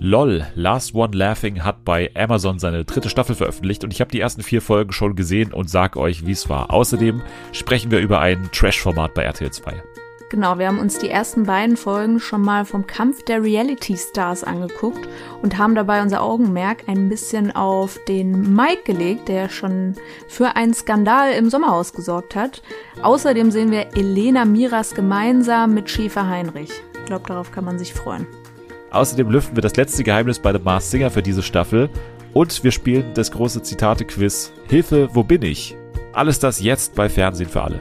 LOL, Last One Laughing hat bei Amazon seine dritte Staffel veröffentlicht und ich habe die ersten vier Folgen schon gesehen und sag euch, wie es war. Außerdem sprechen wir über ein Trash-Format bei RTL 2. Genau, wir haben uns die ersten beiden Folgen schon mal vom Kampf der Reality Stars angeguckt und haben dabei unser Augenmerk ein bisschen auf den Mike gelegt, der schon für einen Skandal im Sommerhaus gesorgt hat. Außerdem sehen wir Elena Miras gemeinsam mit Schäfer Heinrich. Ich glaube, darauf kann man sich freuen. Außerdem lüften wir das letzte Geheimnis bei The Mars Singer für diese Staffel. Und wir spielen das große Zitate-Quiz. Hilfe, wo bin ich? Alles das jetzt bei Fernsehen für alle.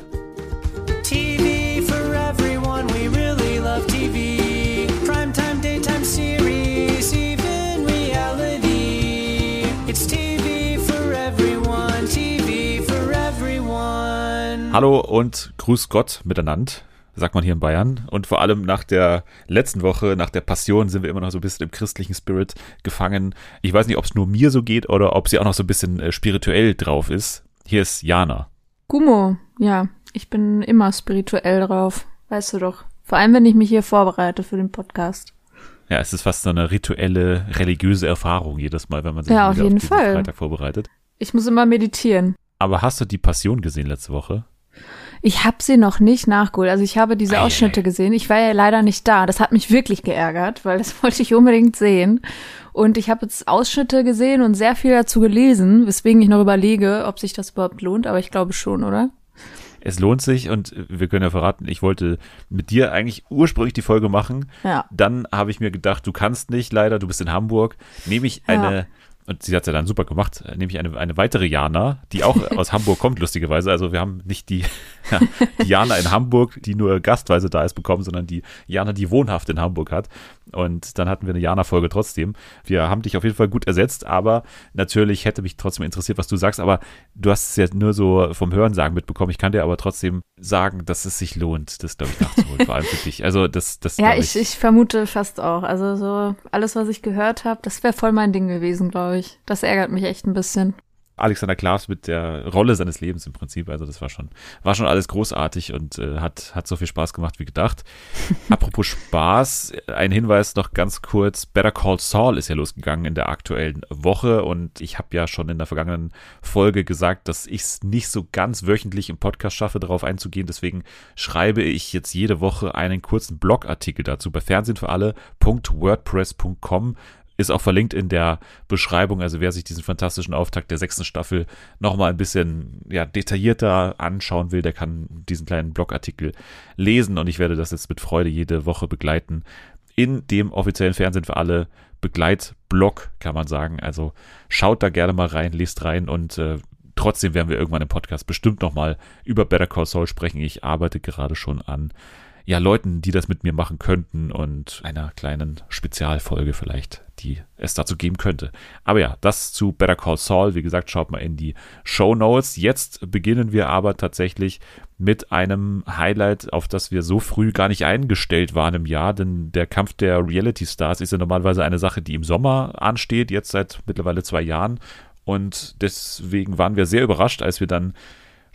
Hallo und Grüß Gott miteinander, sagt man hier in Bayern. Und vor allem nach der letzten Woche, nach der Passion, sind wir immer noch so ein bisschen im christlichen Spirit gefangen. Ich weiß nicht, ob es nur mir so geht oder ob sie auch noch so ein bisschen äh, spirituell drauf ist. Hier ist Jana. Gummo, ja, ich bin immer spirituell drauf, weißt du doch. Vor allem, wenn ich mich hier vorbereite für den Podcast. Ja, es ist fast so eine rituelle, religiöse Erfahrung jedes Mal, wenn man sich Ja, auf jeden diesen Fall. Freitag vorbereitet. Ich muss immer meditieren. Aber hast du die Passion gesehen letzte Woche? Ich habe sie noch nicht nachgeholt. Also ich habe diese Ausschnitte gesehen. Ich war ja leider nicht da. Das hat mich wirklich geärgert, weil das wollte ich unbedingt sehen. Und ich habe jetzt Ausschnitte gesehen und sehr viel dazu gelesen, weswegen ich noch überlege, ob sich das überhaupt lohnt. Aber ich glaube schon, oder? Es lohnt sich und wir können ja verraten, ich wollte mit dir eigentlich ursprünglich die Folge machen. Ja. Dann habe ich mir gedacht, du kannst nicht leider, du bist in Hamburg. Nehme ich Ja. eine, und sie hat es ja dann super gemacht, äh, nehme ich eine, eine weitere Jana, die auch aus Hamburg kommt, lustigerweise. Also wir haben nicht die, ja, die Jana in Hamburg, die nur gastweise da ist, bekommen, sondern die Jana, die wohnhaft in Hamburg hat. Und dann hatten wir eine Jana-Folge trotzdem. Wir haben dich auf jeden Fall gut ersetzt, aber natürlich hätte mich trotzdem interessiert, was du sagst. Aber du hast es ja nur so vom Hörensagen mitbekommen. Ich kann dir aber trotzdem sagen, dass es sich lohnt, das, glaube ich, nachzuholen. Vor allem für dich. Also das, das Ja, ich, ich vermute fast auch. Also so alles, was ich gehört habe, das wäre voll mein Ding gewesen, glaube ich. Das ärgert mich echt ein bisschen. Alexander Klaas mit der Rolle seines Lebens im Prinzip. Also das war schon, war schon alles großartig und äh, hat, hat so viel Spaß gemacht wie gedacht. Apropos Spaß, ein Hinweis noch ganz kurz. Better Call Saul ist ja losgegangen in der aktuellen Woche und ich habe ja schon in der vergangenen Folge gesagt, dass ich es nicht so ganz wöchentlich im Podcast schaffe, darauf einzugehen. Deswegen schreibe ich jetzt jede Woche einen kurzen Blogartikel dazu bei Fernsehen für alle.wordpress.com ist auch verlinkt in der Beschreibung. Also wer sich diesen fantastischen Auftakt der sechsten Staffel nochmal ein bisschen ja, detaillierter anschauen will, der kann diesen kleinen Blogartikel lesen und ich werde das jetzt mit Freude jede Woche begleiten. In dem offiziellen Fernsehen für alle Begleitblog, kann man sagen. Also schaut da gerne mal rein, lest rein und äh, trotzdem werden wir irgendwann im Podcast bestimmt nochmal über Better Call Saul sprechen. Ich arbeite gerade schon an ja, Leuten, die das mit mir machen könnten und einer kleinen Spezialfolge vielleicht, die es dazu geben könnte. Aber ja, das zu Better Call Saul. Wie gesagt, schaut mal in die Show Notes. Jetzt beginnen wir aber tatsächlich mit einem Highlight, auf das wir so früh gar nicht eingestellt waren im Jahr, denn der Kampf der Reality Stars ist ja normalerweise eine Sache, die im Sommer ansteht, jetzt seit mittlerweile zwei Jahren. Und deswegen waren wir sehr überrascht, als wir dann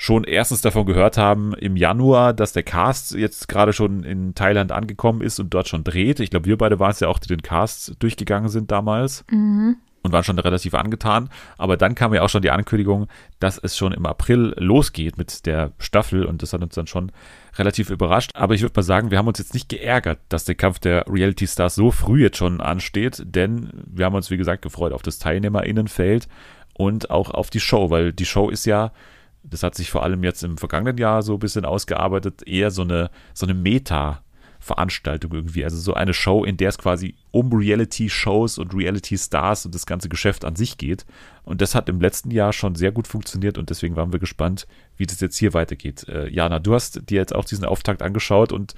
schon erstens davon gehört haben im Januar, dass der Cast jetzt gerade schon in Thailand angekommen ist und dort schon dreht. Ich glaube, wir beide waren es ja auch, die den Cast durchgegangen sind damals und waren schon relativ angetan. Aber dann kam ja auch schon die Ankündigung, dass es schon im April losgeht mit der Staffel und das hat uns dann schon relativ überrascht. Aber ich würde mal sagen, wir haben uns jetzt nicht geärgert, dass der Kampf der Reality Stars so früh jetzt schon ansteht, denn wir haben uns, wie gesagt, gefreut auf das TeilnehmerInnenfeld und auch auf die Show, weil die Show ist ja das hat sich vor allem jetzt im vergangenen Jahr so ein bisschen ausgearbeitet, eher so eine, so eine Meta-Veranstaltung irgendwie. Also so eine Show, in der es quasi um Reality-Shows und Reality-Stars und das ganze Geschäft an sich geht. Und das hat im letzten Jahr schon sehr gut funktioniert und deswegen waren wir gespannt, wie das jetzt hier weitergeht. Äh, Jana, du hast dir jetzt auch diesen Auftakt angeschaut und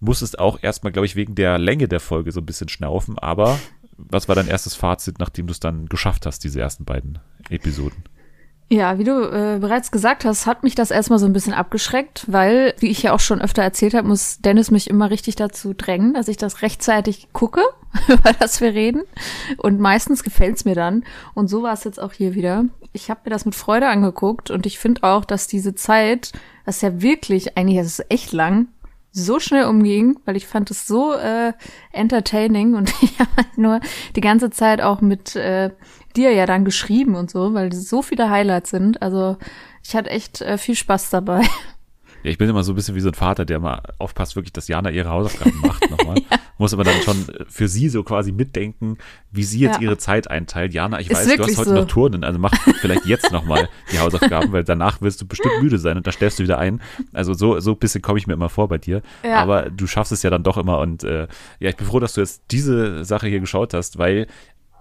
musstest auch erstmal, glaube ich, wegen der Länge der Folge so ein bisschen schnaufen. Aber was war dein erstes Fazit, nachdem du es dann geschafft hast, diese ersten beiden Episoden? Ja, wie du äh, bereits gesagt hast, hat mich das erstmal so ein bisschen abgeschreckt, weil, wie ich ja auch schon öfter erzählt habe, muss Dennis mich immer richtig dazu drängen, dass ich das rechtzeitig gucke, über das wir reden. Und meistens gefällt's mir dann. Und so war es jetzt auch hier wieder. Ich habe mir das mit Freude angeguckt und ich finde auch, dass diese Zeit, das ist ja wirklich, eigentlich ist echt lang, so schnell umging, weil ich fand es so äh, entertaining und ich habe halt nur die ganze Zeit auch mit äh, dir ja dann geschrieben und so, weil so viele Highlights sind. Also ich hatte echt äh, viel Spaß dabei. Ja, ich bin immer so ein bisschen wie so ein Vater, der mal aufpasst, wirklich, dass Jana ihre Hausaufgaben macht nochmal. ja. Muss aber dann schon für sie so quasi mitdenken, wie sie jetzt ja. ihre Zeit einteilt. Jana, ich Ist weiß, du hast heute so. noch Turnen, also mach vielleicht jetzt nochmal die Hausaufgaben, weil danach wirst du bestimmt müde sein und da stellst du wieder ein. Also so, so ein bisschen komme ich mir immer vor bei dir. Ja. Aber du schaffst es ja dann doch immer und äh, ja, ich bin froh, dass du jetzt diese Sache hier geschaut hast, weil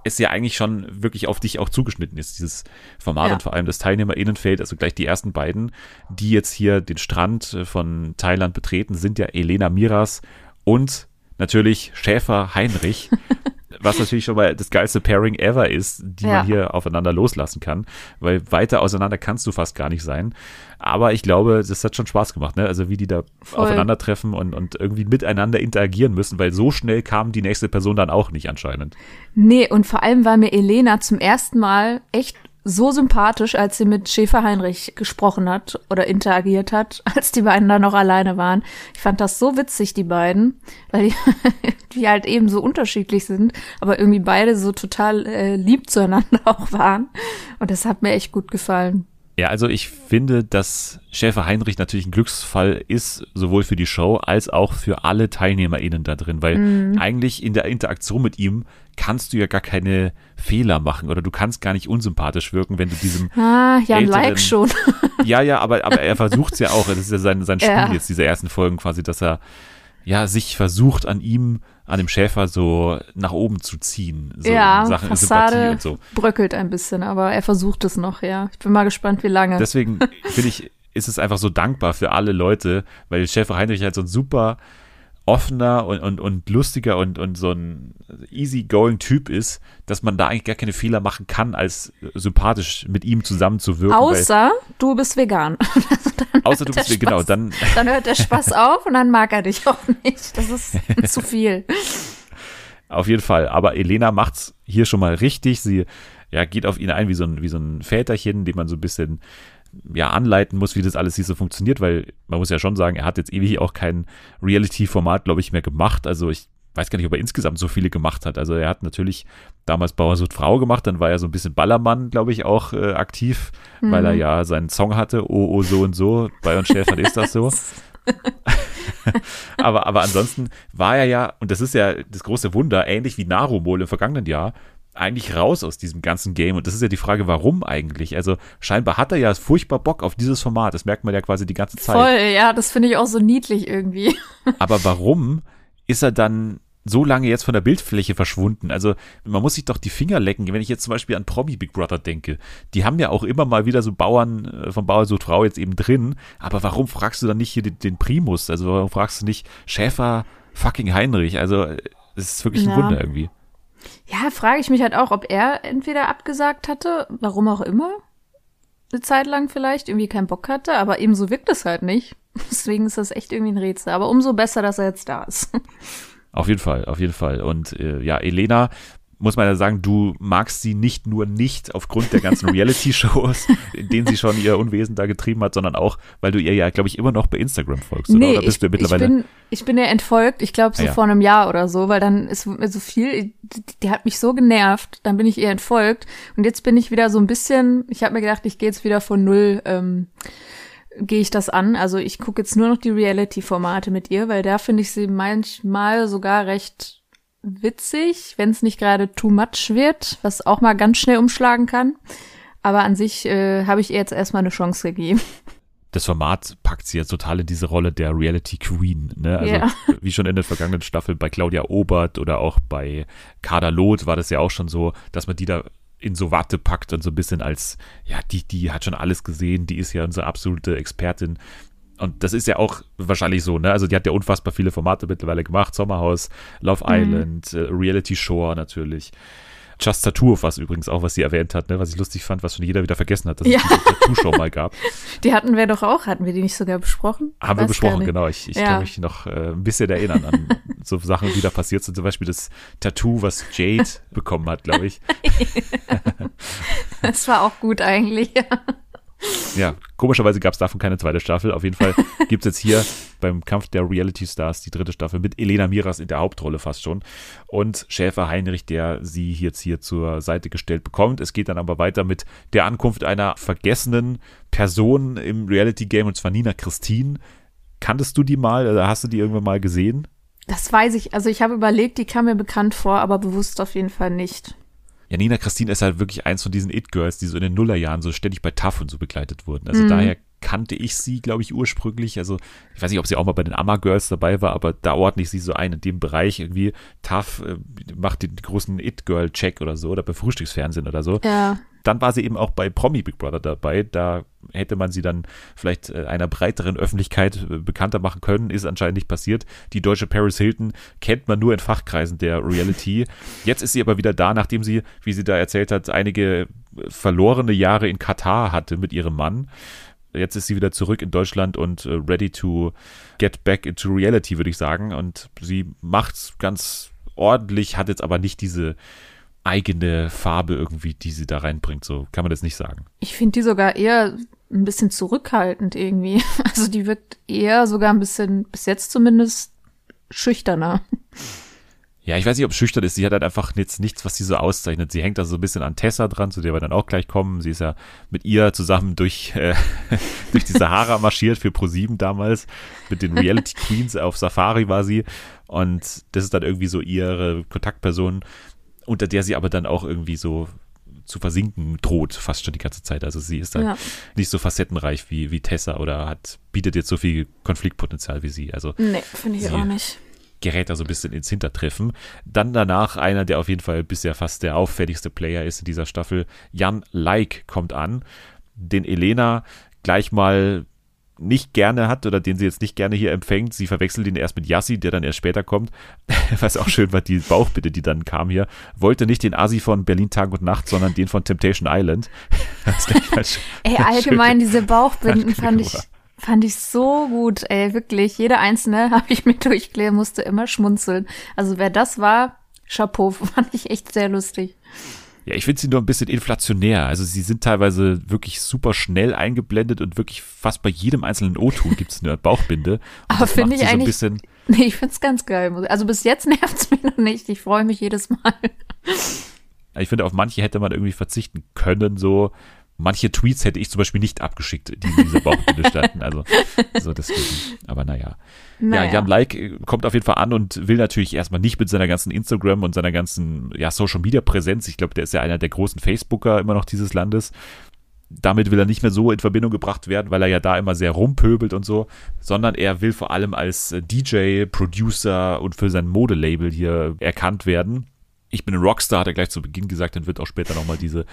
es ja eigentlich schon wirklich auf dich auch zugeschnitten ist, dieses Format Ja. und vor allem das Teilnehmerinnenfeld, also gleich die ersten beiden, die jetzt hier den Strand äh, von Thailand betreten, sind ja Elena Miras und natürlich Schäfer Heinrich, was natürlich schon mal das geilste Pairing ever ist, die Ja. man hier aufeinander loslassen kann, weil weiter auseinander kannst du fast gar nicht sein. Aber ich glaube, das hat schon Spaß gemacht, ne? Also wie die da Voll. aufeinandertreffen und, und irgendwie miteinander interagieren müssen, weil so schnell kam die nächste Person dann auch nicht anscheinend. Nee, und vor allem war mir Elena zum ersten Mal echt so sympathisch, als sie mit Schäfer Heinrich gesprochen hat oder interagiert hat, als die beiden da noch alleine waren. Ich fand das so witzig, die beiden, weil die, die halt eben so unterschiedlich sind, aber irgendwie beide so total äh, lieb zueinander auch waren. Und das hat mir echt gut gefallen. Ja, also ich finde, dass Schäfer Heinrich natürlich ein Glücksfall ist, sowohl für die Show als auch für alle TeilnehmerInnen da drin, weil Mhm. eigentlich in der Interaktion mit ihm kannst du ja gar keine Fehler machen oder du kannst gar nicht unsympathisch wirken, wenn du diesem, Ah, ja, ein Älteren- Like schon. ja, ja, aber, aber er versucht es ja auch, das ist ja sein, sein Spiel Ja. jetzt, dieser ersten Folgen quasi, dass er ja sich versucht an ihm, an dem Schäfer so nach oben zu ziehen, so ja, Sachen Sympathie Fassade und so. bröckelt ein bisschen, aber er versucht es noch, ja. Ich bin mal gespannt, wie lange. Deswegen finde ich, ist es einfach so dankbar für alle Leute, weil Schäfer Heinrich halt so ein super offener und, und, und lustiger und, und so ein easy-going Typ ist, dass man da eigentlich gar keine Fehler machen kann, als sympathisch mit ihm zusammenzuwirken. Außer du bist vegan. außer du bist, genau, Spaß. dann, Dann hört der Spaß auf und dann mag er dich auch nicht. Das ist zu viel. Auf jeden Fall. Aber Elena macht's hier schon mal richtig. Sie ja, geht auf ihn ein wie so ein, wie so ein Väterchen, dem man so ein bisschen ja, anleiten muss, wie das alles hier so funktioniert, weil man muss ja schon sagen, er hat jetzt ewig auch kein Reality-Format, glaube ich, mehr gemacht. Also ich weiß gar nicht, ob er insgesamt so viele gemacht hat. Also er hat natürlich damals Bauer sucht Frau gemacht, dann war er so ein bisschen Ballermann, glaube ich, auch äh, aktiv, weil er ja seinen Song hatte, oh, oh, so und so, bei uns Stefan ist das so. aber, aber ansonsten war er ja, und das ist ja das große Wunder, ähnlich wie Narumol im vergangenen Jahr, eigentlich raus aus diesem ganzen Game. Und das ist ja die Frage, warum eigentlich? Also scheinbar hat er ja furchtbar Bock auf dieses Format. Das merkt man ja quasi die ganze Zeit. Voll, ja, das finde ich auch so niedlich irgendwie. Aber warum ist er dann so lange jetzt von der Bildfläche verschwunden? Also man muss sich doch die Finger lecken. Wenn ich jetzt zum Beispiel an Promi Big Brother denke, die haben ja auch immer mal wieder so Bauern äh, von Bauer sucht Frau jetzt eben drin. Aber warum fragst du dann nicht hier den, den Primus? Also warum fragst du nicht Schäfer fucking Heinrich? Also äh, es ist wirklich ein Ja. Wunder irgendwie. Ja, frage ich mich halt auch, ob er entweder abgesagt hatte, warum auch immer, eine Zeit lang vielleicht, irgendwie keinen Bock hatte, aber ebenso wirkt es halt nicht. Deswegen ist das echt irgendwie ein Rätsel. Aber umso besser, dass er jetzt da ist. Auf jeden Fall, auf jeden Fall. Und äh, ja, Elena, muss man ja sagen, du magst sie nicht nur nicht aufgrund der ganzen Reality-Shows, in denen sie schon ihr Unwesen da getrieben hat, sondern auch, weil du ihr ja, glaube ich, immer noch bei Instagram folgst. oder? oder bist ich, du mittlerweile? ich bin, ich bin ja entfolgt, ich glaube so Ah, ja. vor einem Jahr oder so, weil dann ist mir so viel, die, die hat mich so genervt, dann bin ich ihr entfolgt und jetzt bin ich wieder so ein bisschen, ich habe mir gedacht, ich gehe jetzt wieder von null, ähm, gehe ich das an. Also ich gucke jetzt nur noch die Reality-Formate mit ihr, weil da finde ich sie manchmal sogar recht witzig, wenn es nicht gerade too much wird, was auch mal ganz schnell umschlagen kann. Aber an sich äh, habe ich ihr jetzt erstmal eine Chance gegeben. das Format packt sie jetzt total in diese Rolle der Reality Queen. Ne? Also Ja. wie schon in der vergangenen Staffel bei Claudia Obert oder auch bei Kader Loth war das ja auch schon so, dass man die da in so Watte packt und so ein bisschen als, ja, die, die hat schon alles gesehen, die ist ja unsere absolute Expertin. Und das ist ja auch wahrscheinlich so, ne? Also die hat ja unfassbar viele Formate mittlerweile gemacht. Sommerhaus, Love Island, äh, Reality Shore natürlich. Just Tattoo, was übrigens auch, was sie erwähnt hat, ne? was ich lustig fand, was schon jeder wieder vergessen hat, dass Ja. es diese Tattoo-Show mal gab. Die hatten wir doch auch, hatten wir die nicht sogar besprochen? Haben wir Weiß gar besprochen, genau. Ich, ich Ja. kann mich noch äh, ein bisschen erinnern an so Sachen, die da passiert sind. Zum Beispiel das Tattoo, was Jade bekommen hat, glaube ich. Das war auch gut eigentlich. Ja. Ja, komischerweise gab es davon keine zweite Staffel. Auf jeden Fall gibt es jetzt hier beim Kampf der Reality Stars die dritte Staffel mit Elena Miras in der Hauptrolle fast schon. Und Schäfer Heinrich, der sie jetzt hier zur Seite gestellt bekommt. Es geht dann aber weiter mit der Ankunft einer vergessenen Person im Reality-Game, und zwar Nina Christine. Kanntest du die mal oder hast du die irgendwann mal gesehen? Das weiß ich. Also ich habe überlegt, die kam mir bekannt vor, aber bewusst auf jeden Fall nicht. Ja, Nina Christine ist halt wirklich eins von diesen It-Girls, die so in den Nullerjahren so ständig bei TAF und so begleitet wurden. Also Mhm. daher kannte ich sie, glaube ich, ursprünglich. Also ich weiß nicht, ob sie auch mal bei den Amma Girls dabei war, aber da ordne ich sie so ein in dem Bereich irgendwie. TAF äh, macht den großen It-Girl-Check oder so oder bei Frühstücksfernsehen oder so. Ja. Dann war sie eben auch bei Promi Big Brother dabei. Da hätte man sie dann vielleicht äh, einer breiteren Öffentlichkeit äh, bekannter machen können. Ist anscheinend nicht passiert. Die deutsche Paris Hilton kennt man nur in Fachkreisen der Reality. Jetzt ist sie aber wieder da, nachdem sie, wie sie da erzählt hat, einige äh, verlorene Jahre in Katar hatte mit ihrem Mann. Jetzt ist sie wieder zurück in Deutschland und ready to get back into reality, würde ich sagen. Und sie macht's ganz ordentlich, hat jetzt aber nicht diese eigene Farbe irgendwie, die sie da reinbringt. So kann man das nicht sagen. Ich finde die sogar eher ein bisschen zurückhaltend irgendwie. Also die wirkt eher sogar ein bisschen, bis jetzt zumindest, schüchterner. Ja, ich weiß nicht, ob schüchtern ist. Sie hat halt einfach jetzt nichts, was sie so auszeichnet. Sie hängt da so ein bisschen an Tessa dran, zu der wir dann auch gleich kommen. Sie ist ja mit ihr zusammen durch, äh, durch die Sahara marschiert für Pro7 damals. Mit den Reality Queens auf Safari war sie. Und das ist dann irgendwie so ihre Kontaktperson, unter der sie aber dann auch irgendwie so zu versinken droht, fast schon die ganze Zeit. Also sie ist dann Ja. nicht so facettenreich wie, wie Tessa oder hat, bietet jetzt so viel Konfliktpotenzial wie sie. Also Nee, finde ich auch nicht. gerät da so ein bisschen ins Hintertreffen. Dann danach einer, der auf jeden Fall bisher fast der auffälligste Player ist in dieser Staffel, Jan Like kommt an, den Elena gleich mal nicht gerne hat oder den sie jetzt nicht gerne hier empfängt. Sie verwechselt ihn erst mit Yassi, der dann erst später kommt. Was auch schön war, die Bauchbitte, die dann kam hier. Wollte nicht den Asi von Berlin Tag und Nacht, sondern den von Temptation Island. Ey, allgemein diese Bauchbinden fand ich, fand ich so gut, ey, wirklich. Jede einzelne habe ich mir durchklären, musste immer schmunzeln. Also wer das war, Chapeau, fand ich echt sehr lustig. Ja, ich finde sie nur ein bisschen inflationär. Also sie sind teilweise wirklich super schnell eingeblendet und wirklich fast bei jedem einzelnen O-Ton gibt es eine Bauchbinde. Aber finde ich so eigentlich- bisschen. Nee, ich find's ganz geil. Also bis jetzt nervt's mich noch nicht. Ich freue mich jedes Mal. Ich finde, auf manche hätte man irgendwie verzichten können. So manche Tweets hätte ich zum Beispiel nicht abgeschickt, die in dieser Bauchbinde standen. Also so deswegen. Aber naja. Naja. Ja, Jan Like äh, kommt auf jeden Fall an und will natürlich erstmal nicht mit seiner ganzen Instagram und seiner ganzen ja, Social Media Präsenz. Ich glaube, der ist ja einer der großen Facebooker immer noch dieses Landes. Damit will er nicht mehr so in Verbindung gebracht werden, weil er ja da immer sehr rumpöbelt und so, sondern er will vor allem als äh, DJ, Producer und für sein Modelabel hier erkannt werden. Ich bin ein Rockstar, hat er gleich zu Beginn gesagt, dann wird auch später nochmal diese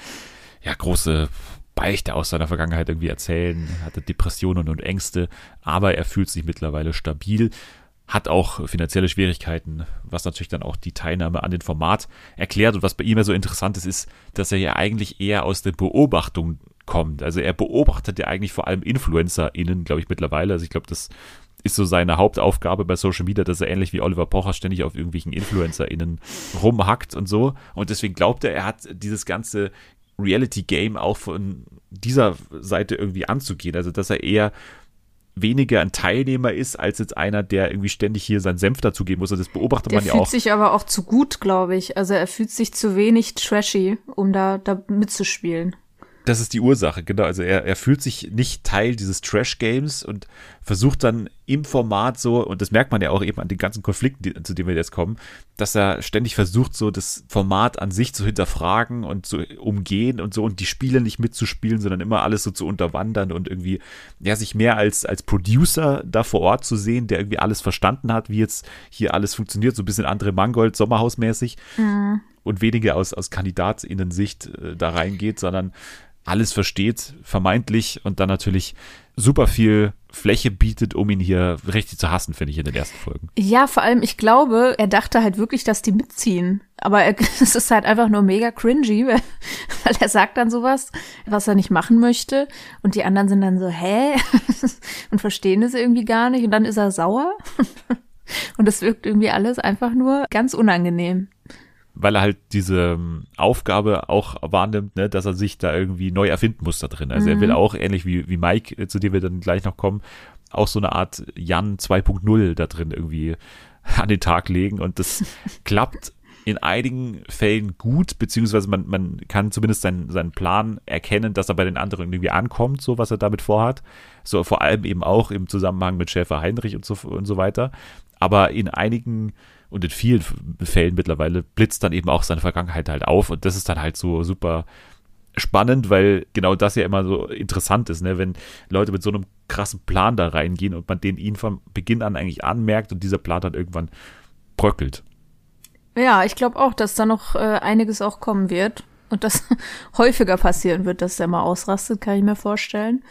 ja, große Beichte aus seiner Vergangenheit irgendwie erzählen, hatte Depressionen und Ängste, aber er fühlt sich mittlerweile stabil, hat auch finanzielle Schwierigkeiten, was natürlich dann auch die Teilnahme an dem Format erklärt. Und was bei ihm ja so interessant ist, ist, dass er ja eigentlich eher aus der Beobachtung kommt. Also er beobachtet ja eigentlich vor allem InfluencerInnen, glaube ich, mittlerweile. Also ich glaube, das ist so seine Hauptaufgabe bei Social Media, dass er ähnlich wie Oliver Pocher ständig auf irgendwelchen InfluencerInnen rumhackt und so. Und deswegen glaubt er, er hat dieses ganze Reality-Game auch von dieser Seite irgendwie anzugehen. Also, dass er eher weniger ein Teilnehmer ist, als jetzt einer, der irgendwie ständig hier seinen Senf dazugeben muss. Und das beobachtet Der man ja fühlt auch. sich aber auch zu gut, glaube ich. Also er fühlt sich zu wenig trashy, um da, da mitzuspielen. Das ist die Ursache, genau. Also er, er fühlt sich nicht Teil dieses Trash-Games und versucht dann im Format so, und das merkt man ja auch eben an den ganzen Konflikten, die, zu denen wir jetzt kommen, dass er ständig versucht, so das Format an sich zu hinterfragen und zu umgehen und so und die Spiele nicht mitzuspielen, sondern immer alles so zu unterwandern und irgendwie, ja, sich mehr als, als Producer da vor Ort zu sehen, der irgendwie alles verstanden hat, wie jetzt hier alles funktioniert, so ein bisschen andere Mangold, Sommerhausmäßig und weniger aus, aus KandidatInnen-Sicht äh, da reingeht, sondern alles versteht, vermeintlich und dann natürlich super viel Fläche bietet, um ihn hier richtig zu hassen, finde ich, in den ersten Folgen. Ja, vor allem, ich glaube, er dachte halt wirklich, dass die mitziehen. Aber er- es ist halt einfach nur mega cringy, weil, er sagt dann sowas, was er nicht machen möchte. Und die anderen sind dann so, hä? Und verstehen es irgendwie gar nicht. Und dann ist er sauer. Und es wirkt irgendwie alles einfach nur ganz unangenehm. Weil er halt diese ähm, Aufgabe auch wahrnimmt, ne, dass er sich da irgendwie neu erfinden muss da drin. Also er will auch, ähnlich wie, wie Mike, äh, zu dem wir dann gleich noch kommen, auch so eine Art Jan 2.0 da drin irgendwie an den Tag legen und das klappt in einigen Fällen gut, beziehungsweise man, man kann zumindest seinen, seinen Plan erkennen, dass er bei den anderen irgendwie ankommt, so was er damit vorhat. So vor allem eben auch im Zusammenhang mit Schäfer Heinrich und so, und so weiter. Aber in einigen und in vielen Fällen mittlerweile blitzt dann eben auch seine Vergangenheit halt auf und das ist dann halt so super spannend, weil genau das ja immer so interessant ist, ne? wenn Leute mit so einem krassen Plan da reingehen und man den ihnen von Beginn an eigentlich anmerkt und dieser Plan dann irgendwann bröckelt. Ja, ich glaube auch, dass da noch äh, einiges auch kommen wird und das häufiger passieren wird, dass der mal ausrastet, kann ich mir vorstellen.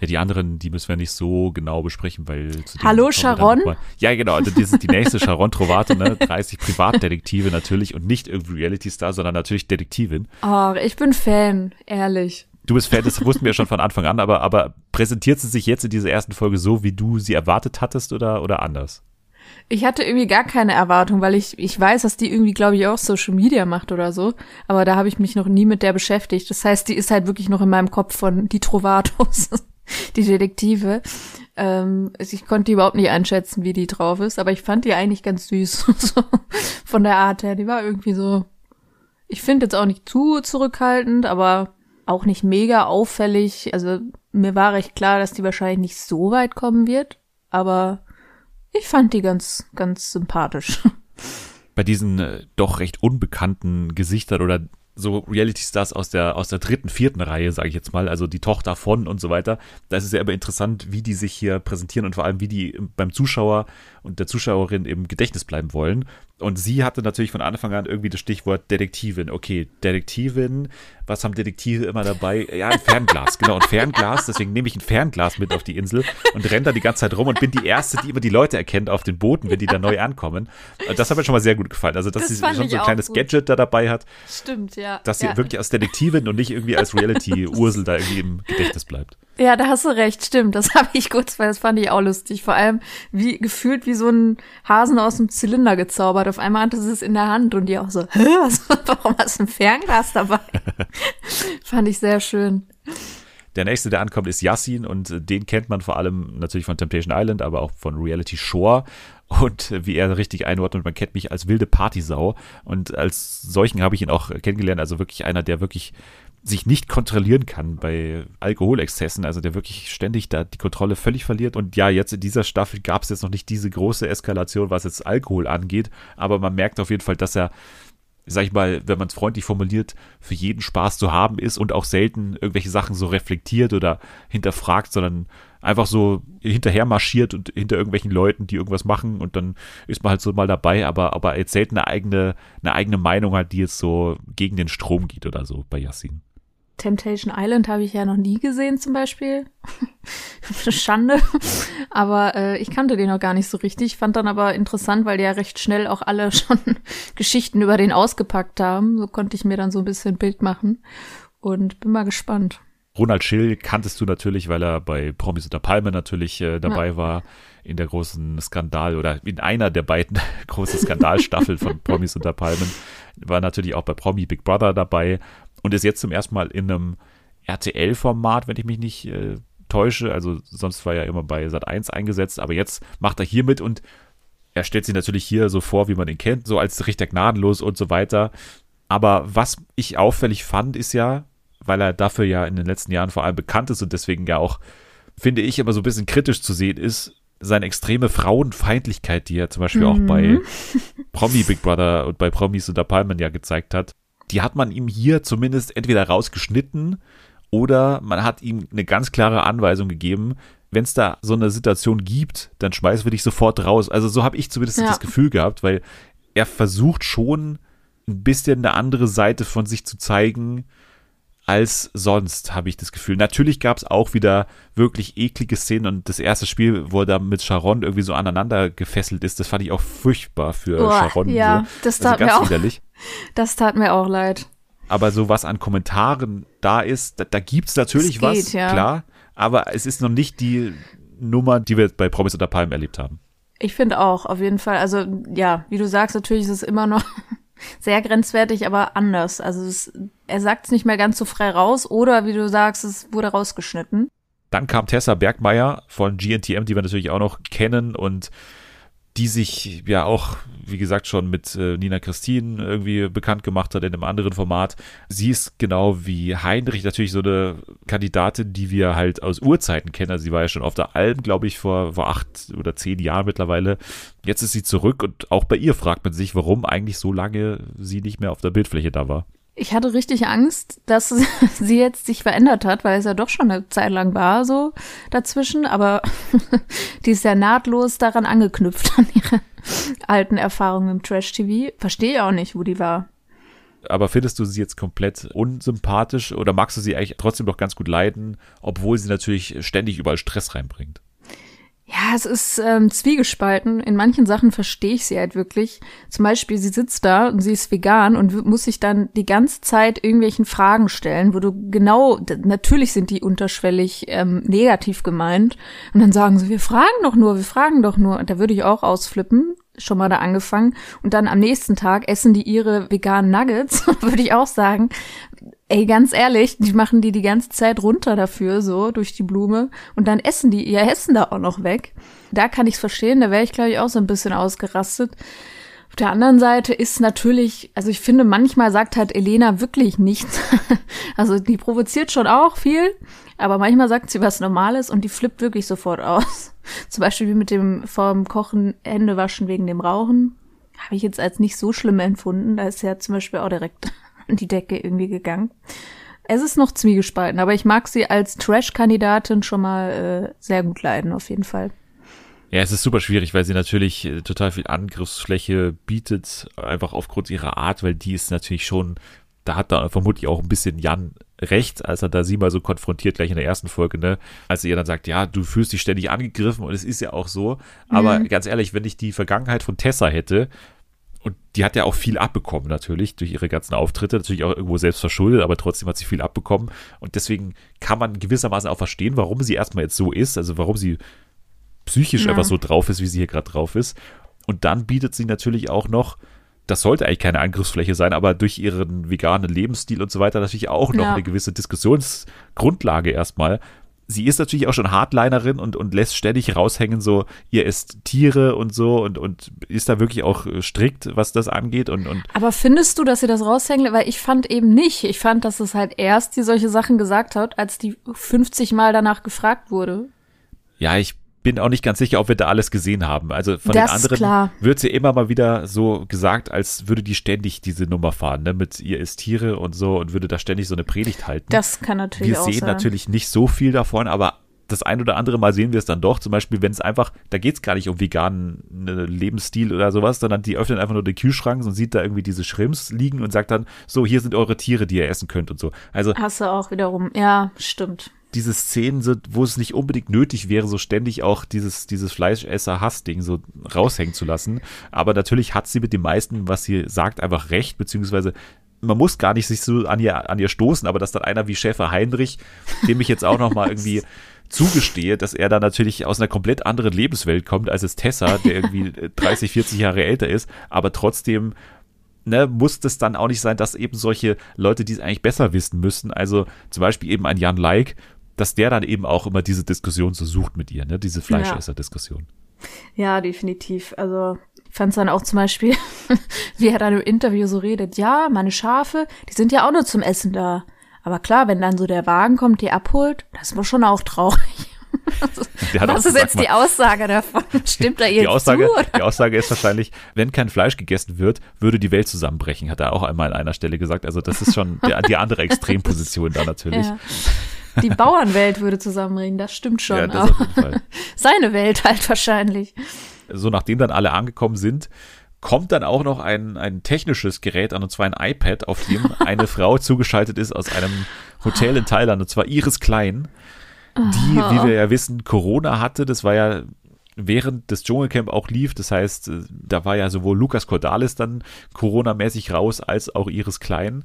Ja, die anderen, die müssen wir nicht so genau besprechen, weil Hallo, Sharon? Ja, genau, also das ist die nächste Sharon Trovato, ne? 30 Privatdetektive natürlich und nicht irgendwie Reality-Star, sondern natürlich Detektivin. Oh, ich bin Fan, ehrlich. Du bist Fan, das wussten wir ja schon von Anfang an, aber, aber präsentiert sie sich jetzt in dieser ersten Folge so, wie du sie erwartet hattest oder, oder anders? Ich hatte irgendwie gar keine Erwartung, weil ich, ich weiß, dass die irgendwie, glaube ich, auch Social Media macht oder so. Aber da habe ich mich noch nie mit der beschäftigt. Das heißt, die ist halt wirklich noch in meinem Kopf von die Trovatos, die Detektive. Ähm, also ich konnte die überhaupt nicht einschätzen, wie die drauf ist, aber ich fand die eigentlich ganz süß. so, von der Art her. Die war irgendwie so. Ich finde jetzt auch nicht zu zurückhaltend, aber auch nicht mega auffällig. Also mir war recht klar, dass die wahrscheinlich nicht so weit kommen wird. Aber ich fand die ganz, ganz sympathisch. Bei diesen äh, doch recht unbekannten Gesichtern oder so Reality-Stars aus der, aus der dritten, vierten Reihe, sage ich jetzt mal, also die Tochter von und so weiter. Da ist es ja immer interessant, wie die sich hier präsentieren und vor allem, wie die beim Zuschauer und der Zuschauerin im Gedächtnis bleiben wollen. Und sie hatte natürlich von Anfang an irgendwie das Stichwort Detektivin. Okay, Detektivin, was haben Detektive immer dabei? Ja, ein Fernglas, genau, ein Fernglas. Deswegen nehme ich ein Fernglas mit auf die Insel und renne da die ganze Zeit rum und bin die Erste, die immer die Leute erkennt auf den Booten, wenn die da neu ankommen. Das hat mir schon mal sehr gut gefallen. Also, dass Das sie schon so ein kleines gut. Gadget da dabei hat, Stimmt, ja. dass sie ja. wirklich als Detektivin und nicht irgendwie als Reality-Ursel da irgendwie im Gedächtnis bleibt. Ja, da hast du recht, stimmt. Das habe ich kurz, weil das fand ich auch lustig. Vor allem wie gefühlt wie so ein Hasen aus dem Zylinder gezaubert. Auf einmal hatte sie es in der Hand und die auch so, Hä, was, warum hast du ein Fernglas dabei? fand ich sehr schön. Der nächste, der ankommt, ist Yassin und äh, den kennt man vor allem natürlich von Temptation Island, aber auch von Reality Shore. Und äh, wie er richtig einordnet, man kennt mich als wilde Partysau. Und als solchen habe ich ihn auch kennengelernt. Also wirklich einer, der wirklich sich nicht kontrollieren kann bei Alkoholexzessen, also der wirklich ständig da die Kontrolle völlig verliert. Und ja, jetzt in dieser Staffel gab es jetzt noch nicht diese große Eskalation, was jetzt Alkohol angeht, aber man merkt auf jeden Fall, dass er sag ich mal, wenn man es freundlich formuliert, für jeden Spaß zu haben ist und auch selten irgendwelche Sachen so reflektiert oder hinterfragt, sondern einfach so hinterher marschiert und hinter irgendwelchen Leuten, die irgendwas machen und dann ist man halt so mal dabei, aber, aber jetzt selten eine eigene, eine eigene Meinung hat, die jetzt so gegen den Strom geht oder so bei Yassin. Temptation Island habe ich ja noch nie gesehen zum Beispiel. Schande. Aber äh, ich kannte den noch gar nicht so richtig. Fand dann aber interessant, weil die ja recht schnell auch alle schon Geschichten über den ausgepackt haben. So konnte ich mir dann so ein bisschen ein Bild machen. Und bin mal gespannt. Ronald Schill kanntest du natürlich, weil er bei Promis unter Palme natürlich äh, dabei war in der großen Skandal oder in einer der beiden großen Skandalstaffeln von Promis unter Palmen. War natürlich auch bei Promi Big Brother dabei und ist jetzt zum ersten Mal in einem RTL-Format, wenn ich mich nicht äh, täusche. Also sonst war er immer bei Sat1 eingesetzt, aber jetzt macht er hier mit und er stellt sich natürlich hier so vor, wie man ihn kennt, so als Richter gnadenlos und so weiter. Aber was ich auffällig fand, ist ja, weil er dafür ja in den letzten Jahren vor allem bekannt ist und deswegen ja auch, finde ich, immer so ein bisschen kritisch zu sehen ist, seine extreme Frauenfeindlichkeit, die er zum Beispiel auch bei Promi Big Brother und bei Promis unter Palmen ja gezeigt hat, die hat man ihm hier zumindest entweder rausgeschnitten oder man hat ihm eine ganz klare Anweisung gegeben, wenn es da so eine Situation gibt, dann schmeißen wir dich sofort raus. Also so habe ich zumindest Ja. das Gefühl gehabt, weil er versucht schon ein bisschen eine andere Seite von sich zu zeigen als sonst, habe ich das Gefühl. Natürlich gab es auch wieder wirklich eklige Szenen und das erste Spiel, wo er da mit Sharon irgendwie so aneinander gefesselt ist, das fand ich auch furchtbar für Boah, Sharon. ja, so. das also tat mir ganz auch. widerlich. Das tat mir auch leid. Aber so was an Kommentaren da ist, da, da gibt es natürlich Es was, geht, ja. klar. Aber es ist noch nicht die Nummer, die wir bei Promis unter Palmen erlebt haben. Ich finde auch, auf jeden Fall. Also ja, wie du sagst, natürlich ist es immer noch sehr grenzwertig, aber anders. Also es, er sagt es nicht mehr ganz so frei raus oder wie du sagst, es wurde rausgeschnitten. Dann kam Tessa Bergmeier von GNTM, die wir natürlich auch noch kennen und die sich ja auch, wie gesagt, schon mit äh, Nina Christine irgendwie bekannt gemacht hat in einem anderen Format. Sie ist genau wie Heinrich natürlich so eine Kandidatin, die wir halt aus Urzeiten kennen. Also sie war ja schon auf der Alm, glaube ich, vor, vor acht oder zehn Jahren mittlerweile. Jetzt ist sie zurück und auch bei ihr fragt man sich, warum eigentlich so lange sie nicht mehr auf der Bildfläche da war. Ich hatte richtig Angst, dass sie jetzt sich verändert hat, weil es ja doch schon eine Zeit lang war, so dazwischen. Aber die ist ja nahtlos daran angeknüpft, an ihre alten Erfahrungen im Trash-TV. Verstehe auch nicht, wo die war. Aber findest du sie jetzt komplett unsympathisch oder magst du sie eigentlich trotzdem noch ganz gut leiden, obwohl sie natürlich ständig überall Stress reinbringt? Ja, es ist ähm, zwiegespalten. In manchen Sachen verstehe ich sie halt wirklich. Zum Beispiel, sie sitzt da und sie ist vegan und muss sich dann die ganze Zeit irgendwelchen Fragen stellen, wo du genau, natürlich sind die unterschwellig ähm, negativ gemeint. Und dann sagen sie, wir fragen doch nur, wir fragen doch nur. Und da würde ich auch ausflippen schon mal da angefangen und dann am nächsten Tag essen die ihre veganen Nuggets, würde ich auch sagen, Ey, ganz ehrlich, die machen die die ganze Zeit runter dafür, so durch die Blume. Und dann essen die ihr Essen da auch noch weg. Da kann ich's verstehen, da wäre ich, glaube ich, auch so ein bisschen ausgerastet. Auf der anderen Seite ist natürlich, also ich finde, manchmal sagt halt Elena wirklich nichts. also die provoziert schon auch viel, aber manchmal sagt sie was Normales und die flippt wirklich sofort aus. Zum Beispiel wie mit dem vorm Kochen Hände waschen wegen dem Rauchen. Habe ich jetzt als nicht so schlimm empfunden. Da ist ja zum Beispiel auch direkt die Decke irgendwie gegangen. Es ist noch zwiegespalten, aber ich mag sie als Trash-Kandidatin schon mal äh, sehr gut leiden, auf jeden Fall. Ja, es ist super schwierig, weil sie natürlich äh, total viel Angriffsfläche bietet, einfach aufgrund ihrer Art, weil die ist natürlich schon, da hat da vermutlich auch ein bisschen Jan recht, als er da sie mal so konfrontiert, gleich in der ersten Folge, ne, als er ihr dann sagt, ja, du fühlst dich ständig angegriffen und es ist ja auch so, aber mhm. ganz ehrlich, wenn ich die Vergangenheit von Tessa hätte, und die hat ja auch viel abbekommen natürlich durch ihre ganzen Auftritte, natürlich auch irgendwo selbst verschuldet, aber trotzdem hat sie viel abbekommen und deswegen kann man gewissermaßen auch verstehen, warum sie erstmal jetzt so ist, also warum sie psychisch ja. einfach so drauf ist, wie sie hier gerade drauf ist. Und dann bietet sie natürlich auch noch, das sollte eigentlich keine Angriffsfläche sein, aber durch ihren veganen Lebensstil und so weiter natürlich auch noch ja. eine gewisse Diskussionsgrundlage erstmal, sie ist natürlich auch schon Hardlinerin und, und lässt ständig raushängen, so, ihr isst Tiere und so und, und ist da wirklich auch strikt, was das angeht. Und, und Aber findest du, dass sie das raushängt? Weil ich fand eben nicht. Ich fand, dass es halt erst die solche Sachen gesagt hat, als die 50 Mal danach gefragt wurde. Ja, ich bin auch nicht ganz sicher, ob wir da alles gesehen haben. Also von das den anderen klar. wird sie immer mal wieder so gesagt, als würde die ständig diese Nummer fahren, ne? mit ihr ist Tiere und so und würde da ständig so eine Predigt halten. Das kann natürlich Wir sehen sein. natürlich nicht so viel davon, aber das ein oder andere Mal sehen wir es dann doch. Zum Beispiel, wenn es einfach, da geht es gar nicht um veganen ne, Lebensstil oder sowas, sondern die öffnen einfach nur den Kühlschrank und sieht da irgendwie diese Shrimps liegen und sagt dann, so, hier sind eure Tiere, die ihr essen könnt und so. Also. Hast du auch wiederum, ja, stimmt diese Szenen sind, wo es nicht unbedingt nötig wäre, so ständig auch dieses, dieses Fleischesser-Hass-Ding so raushängen zu lassen. Aber natürlich hat sie mit dem meisten, was sie sagt, einfach recht, beziehungsweise man muss gar nicht sich so an ihr, an ihr stoßen, aber dass dann einer wie Schäfer Heinrich, dem ich jetzt auch noch mal irgendwie zugestehe, dass er da natürlich aus einer komplett anderen Lebenswelt kommt als es Tessa, der irgendwie 30, 40 Jahre älter ist, aber trotzdem ne, muss es dann auch nicht sein, dass eben solche Leute, die es eigentlich besser wissen müssen, also zum Beispiel eben ein Jan Like, dass der dann eben auch immer diese Diskussion so sucht mit ihr, ne? diese Fleischesser-Diskussion. Ja, definitiv. Also ich fand es dann auch zum Beispiel, wie er dann im Interview so redet, ja, meine Schafe, die sind ja auch nur zum Essen da. Aber klar, wenn dann so der Wagen kommt, die abholt, das war schon auch traurig. Was ist jetzt die Aussage davon? Stimmt da jetzt die Aussage, zu, Die Aussage ist wahrscheinlich, wenn kein Fleisch gegessen wird, würde die Welt zusammenbrechen, hat er auch einmal an einer Stelle gesagt. Also das ist schon die, die andere Extremposition da natürlich. Ja. Die Bauernwelt würde zusammenbringen, das stimmt schon. Ja, das auf jeden Fall. Seine Welt halt wahrscheinlich. So, nachdem dann alle angekommen sind, kommt dann auch noch ein, ein technisches Gerät an, und zwar ein iPad, auf dem eine Frau zugeschaltet ist aus einem Hotel in Thailand, und zwar Iris Klein, die, wie wir ja wissen, Corona hatte. Das war ja während das Dschungelcamp auch lief. Das heißt, äh, da war ja sowohl Lukas Cordalis dann Corona-mäßig raus, als auch Iris Klein.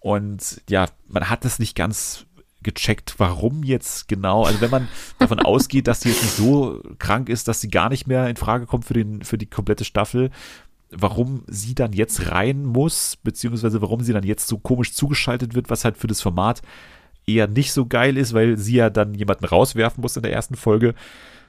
Und ja, man hat das nicht ganz gecheckt, warum jetzt genau. Also wenn man davon ausgeht, dass sie jetzt nicht so krank ist, dass sie gar nicht mehr in Frage kommt für, den, für die komplette Staffel, warum sie dann jetzt rein muss, beziehungsweise warum sie dann jetzt so komisch zugeschaltet wird, was halt für das Format eher nicht so geil ist, weil sie ja dann jemanden rauswerfen muss in der ersten Folge.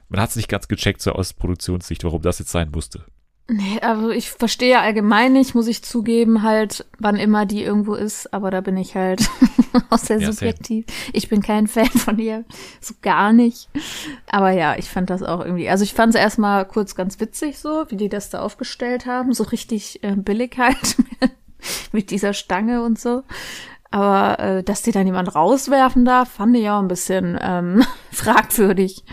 Man hat es nicht ganz gecheckt, so aus Produktionssicht, warum das jetzt sein musste. Nee, also ich verstehe allgemein nicht, muss ich zugeben, halt, wann immer die irgendwo ist, aber da bin ich halt auch sehr Ja, subjektiv. Ich bin kein Fan von ihr, so gar nicht. Aber ja, ich fand das auch irgendwie, also ich fand es erstmal kurz ganz witzig so, wie die das da aufgestellt haben, so richtig äh, billig halt mit dieser Stange und so. Aber äh, dass die dann jemand rauswerfen darf, fand ich auch ein bisschen ähm, fragwürdig.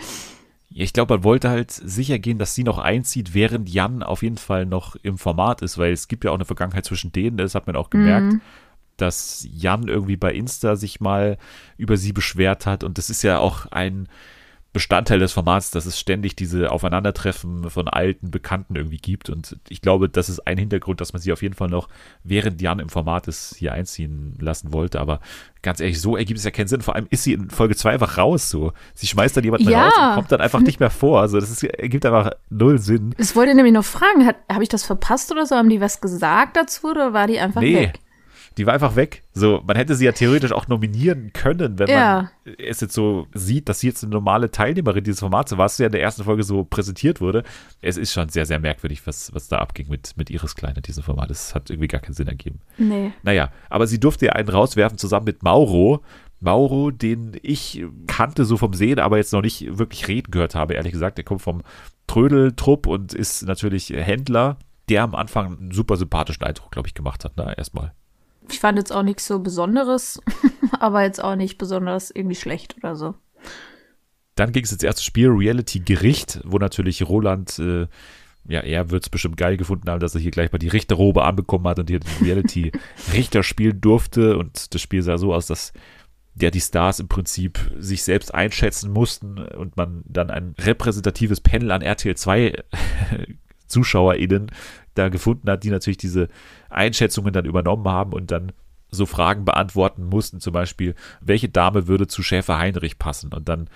Ja, Ich glaube, man wollte halt sicher gehen, dass sie noch einzieht, während Jan auf jeden Fall noch im Format ist, weil es gibt ja auch eine Vergangenheit zwischen denen, das hat man auch gemerkt, dass Jan irgendwie bei Insta sich mal über sie beschwert hat und das ist ja auch ein Bestandteil des Formats, dass es ständig diese Aufeinandertreffen von alten Bekannten irgendwie gibt und ich glaube, das ist ein Hintergrund, dass man sie auf jeden Fall noch, während Jan im Format ist, hier einziehen lassen wollte, aber ganz ehrlich, so ergibt es ja keinen Sinn, vor allem ist sie in Folge 2 einfach raus so, sie schmeißt dann jemanden Ja. raus und kommt dann einfach nicht mehr vor, also das ist, ergibt einfach null Sinn. Ich wollte nämlich noch fragen, habe ich das verpasst oder so? Haben die was gesagt dazu oder war die einfach Nee, weg? Die war einfach weg. So, man hätte sie ja theoretisch auch nominieren können, wenn Ja. man es jetzt so sieht, dass sie jetzt eine normale Teilnehmerin dieses Formats war, was ja in der ersten Folge so präsentiert wurde. Es ist schon sehr, sehr merkwürdig, was, was da abging mit, mit Iris Klein in diesem Format. Das hat irgendwie gar keinen Sinn ergeben. Nee. Naja, aber sie durfte ja einen rauswerfen zusammen mit Mauro. Mauro, den ich kannte so vom Sehen, aber jetzt noch nicht wirklich reden gehört habe, ehrlich gesagt. Der kommt vom Trödeltrupp und ist natürlich Händler, der am Anfang einen super sympathischen Eindruck, glaube ich, gemacht hat, ne, erstmal. Ich fand jetzt auch nichts so Besonderes, aber jetzt auch nicht besonders irgendwie schlecht oder so. Dann ging es ins erste Spiel, Reality Gericht, wo natürlich Roland, äh, ja, er wird es bestimmt geil gefunden haben, dass er hier gleich mal die Richterrobe anbekommen hat und hier den Reality Richter spielen durfte. Und das Spiel sah so aus, dass der die Stars im Prinzip sich selbst einschätzen mussten und man dann ein repräsentatives Panel an RTL 2 ZuschauerInnen da gefunden hat, die natürlich diese Einschätzungen dann übernommen haben und dann so Fragen beantworten mussten, zum Beispiel, welche Dame würde zu Schäfer Heinrich passen? Und dann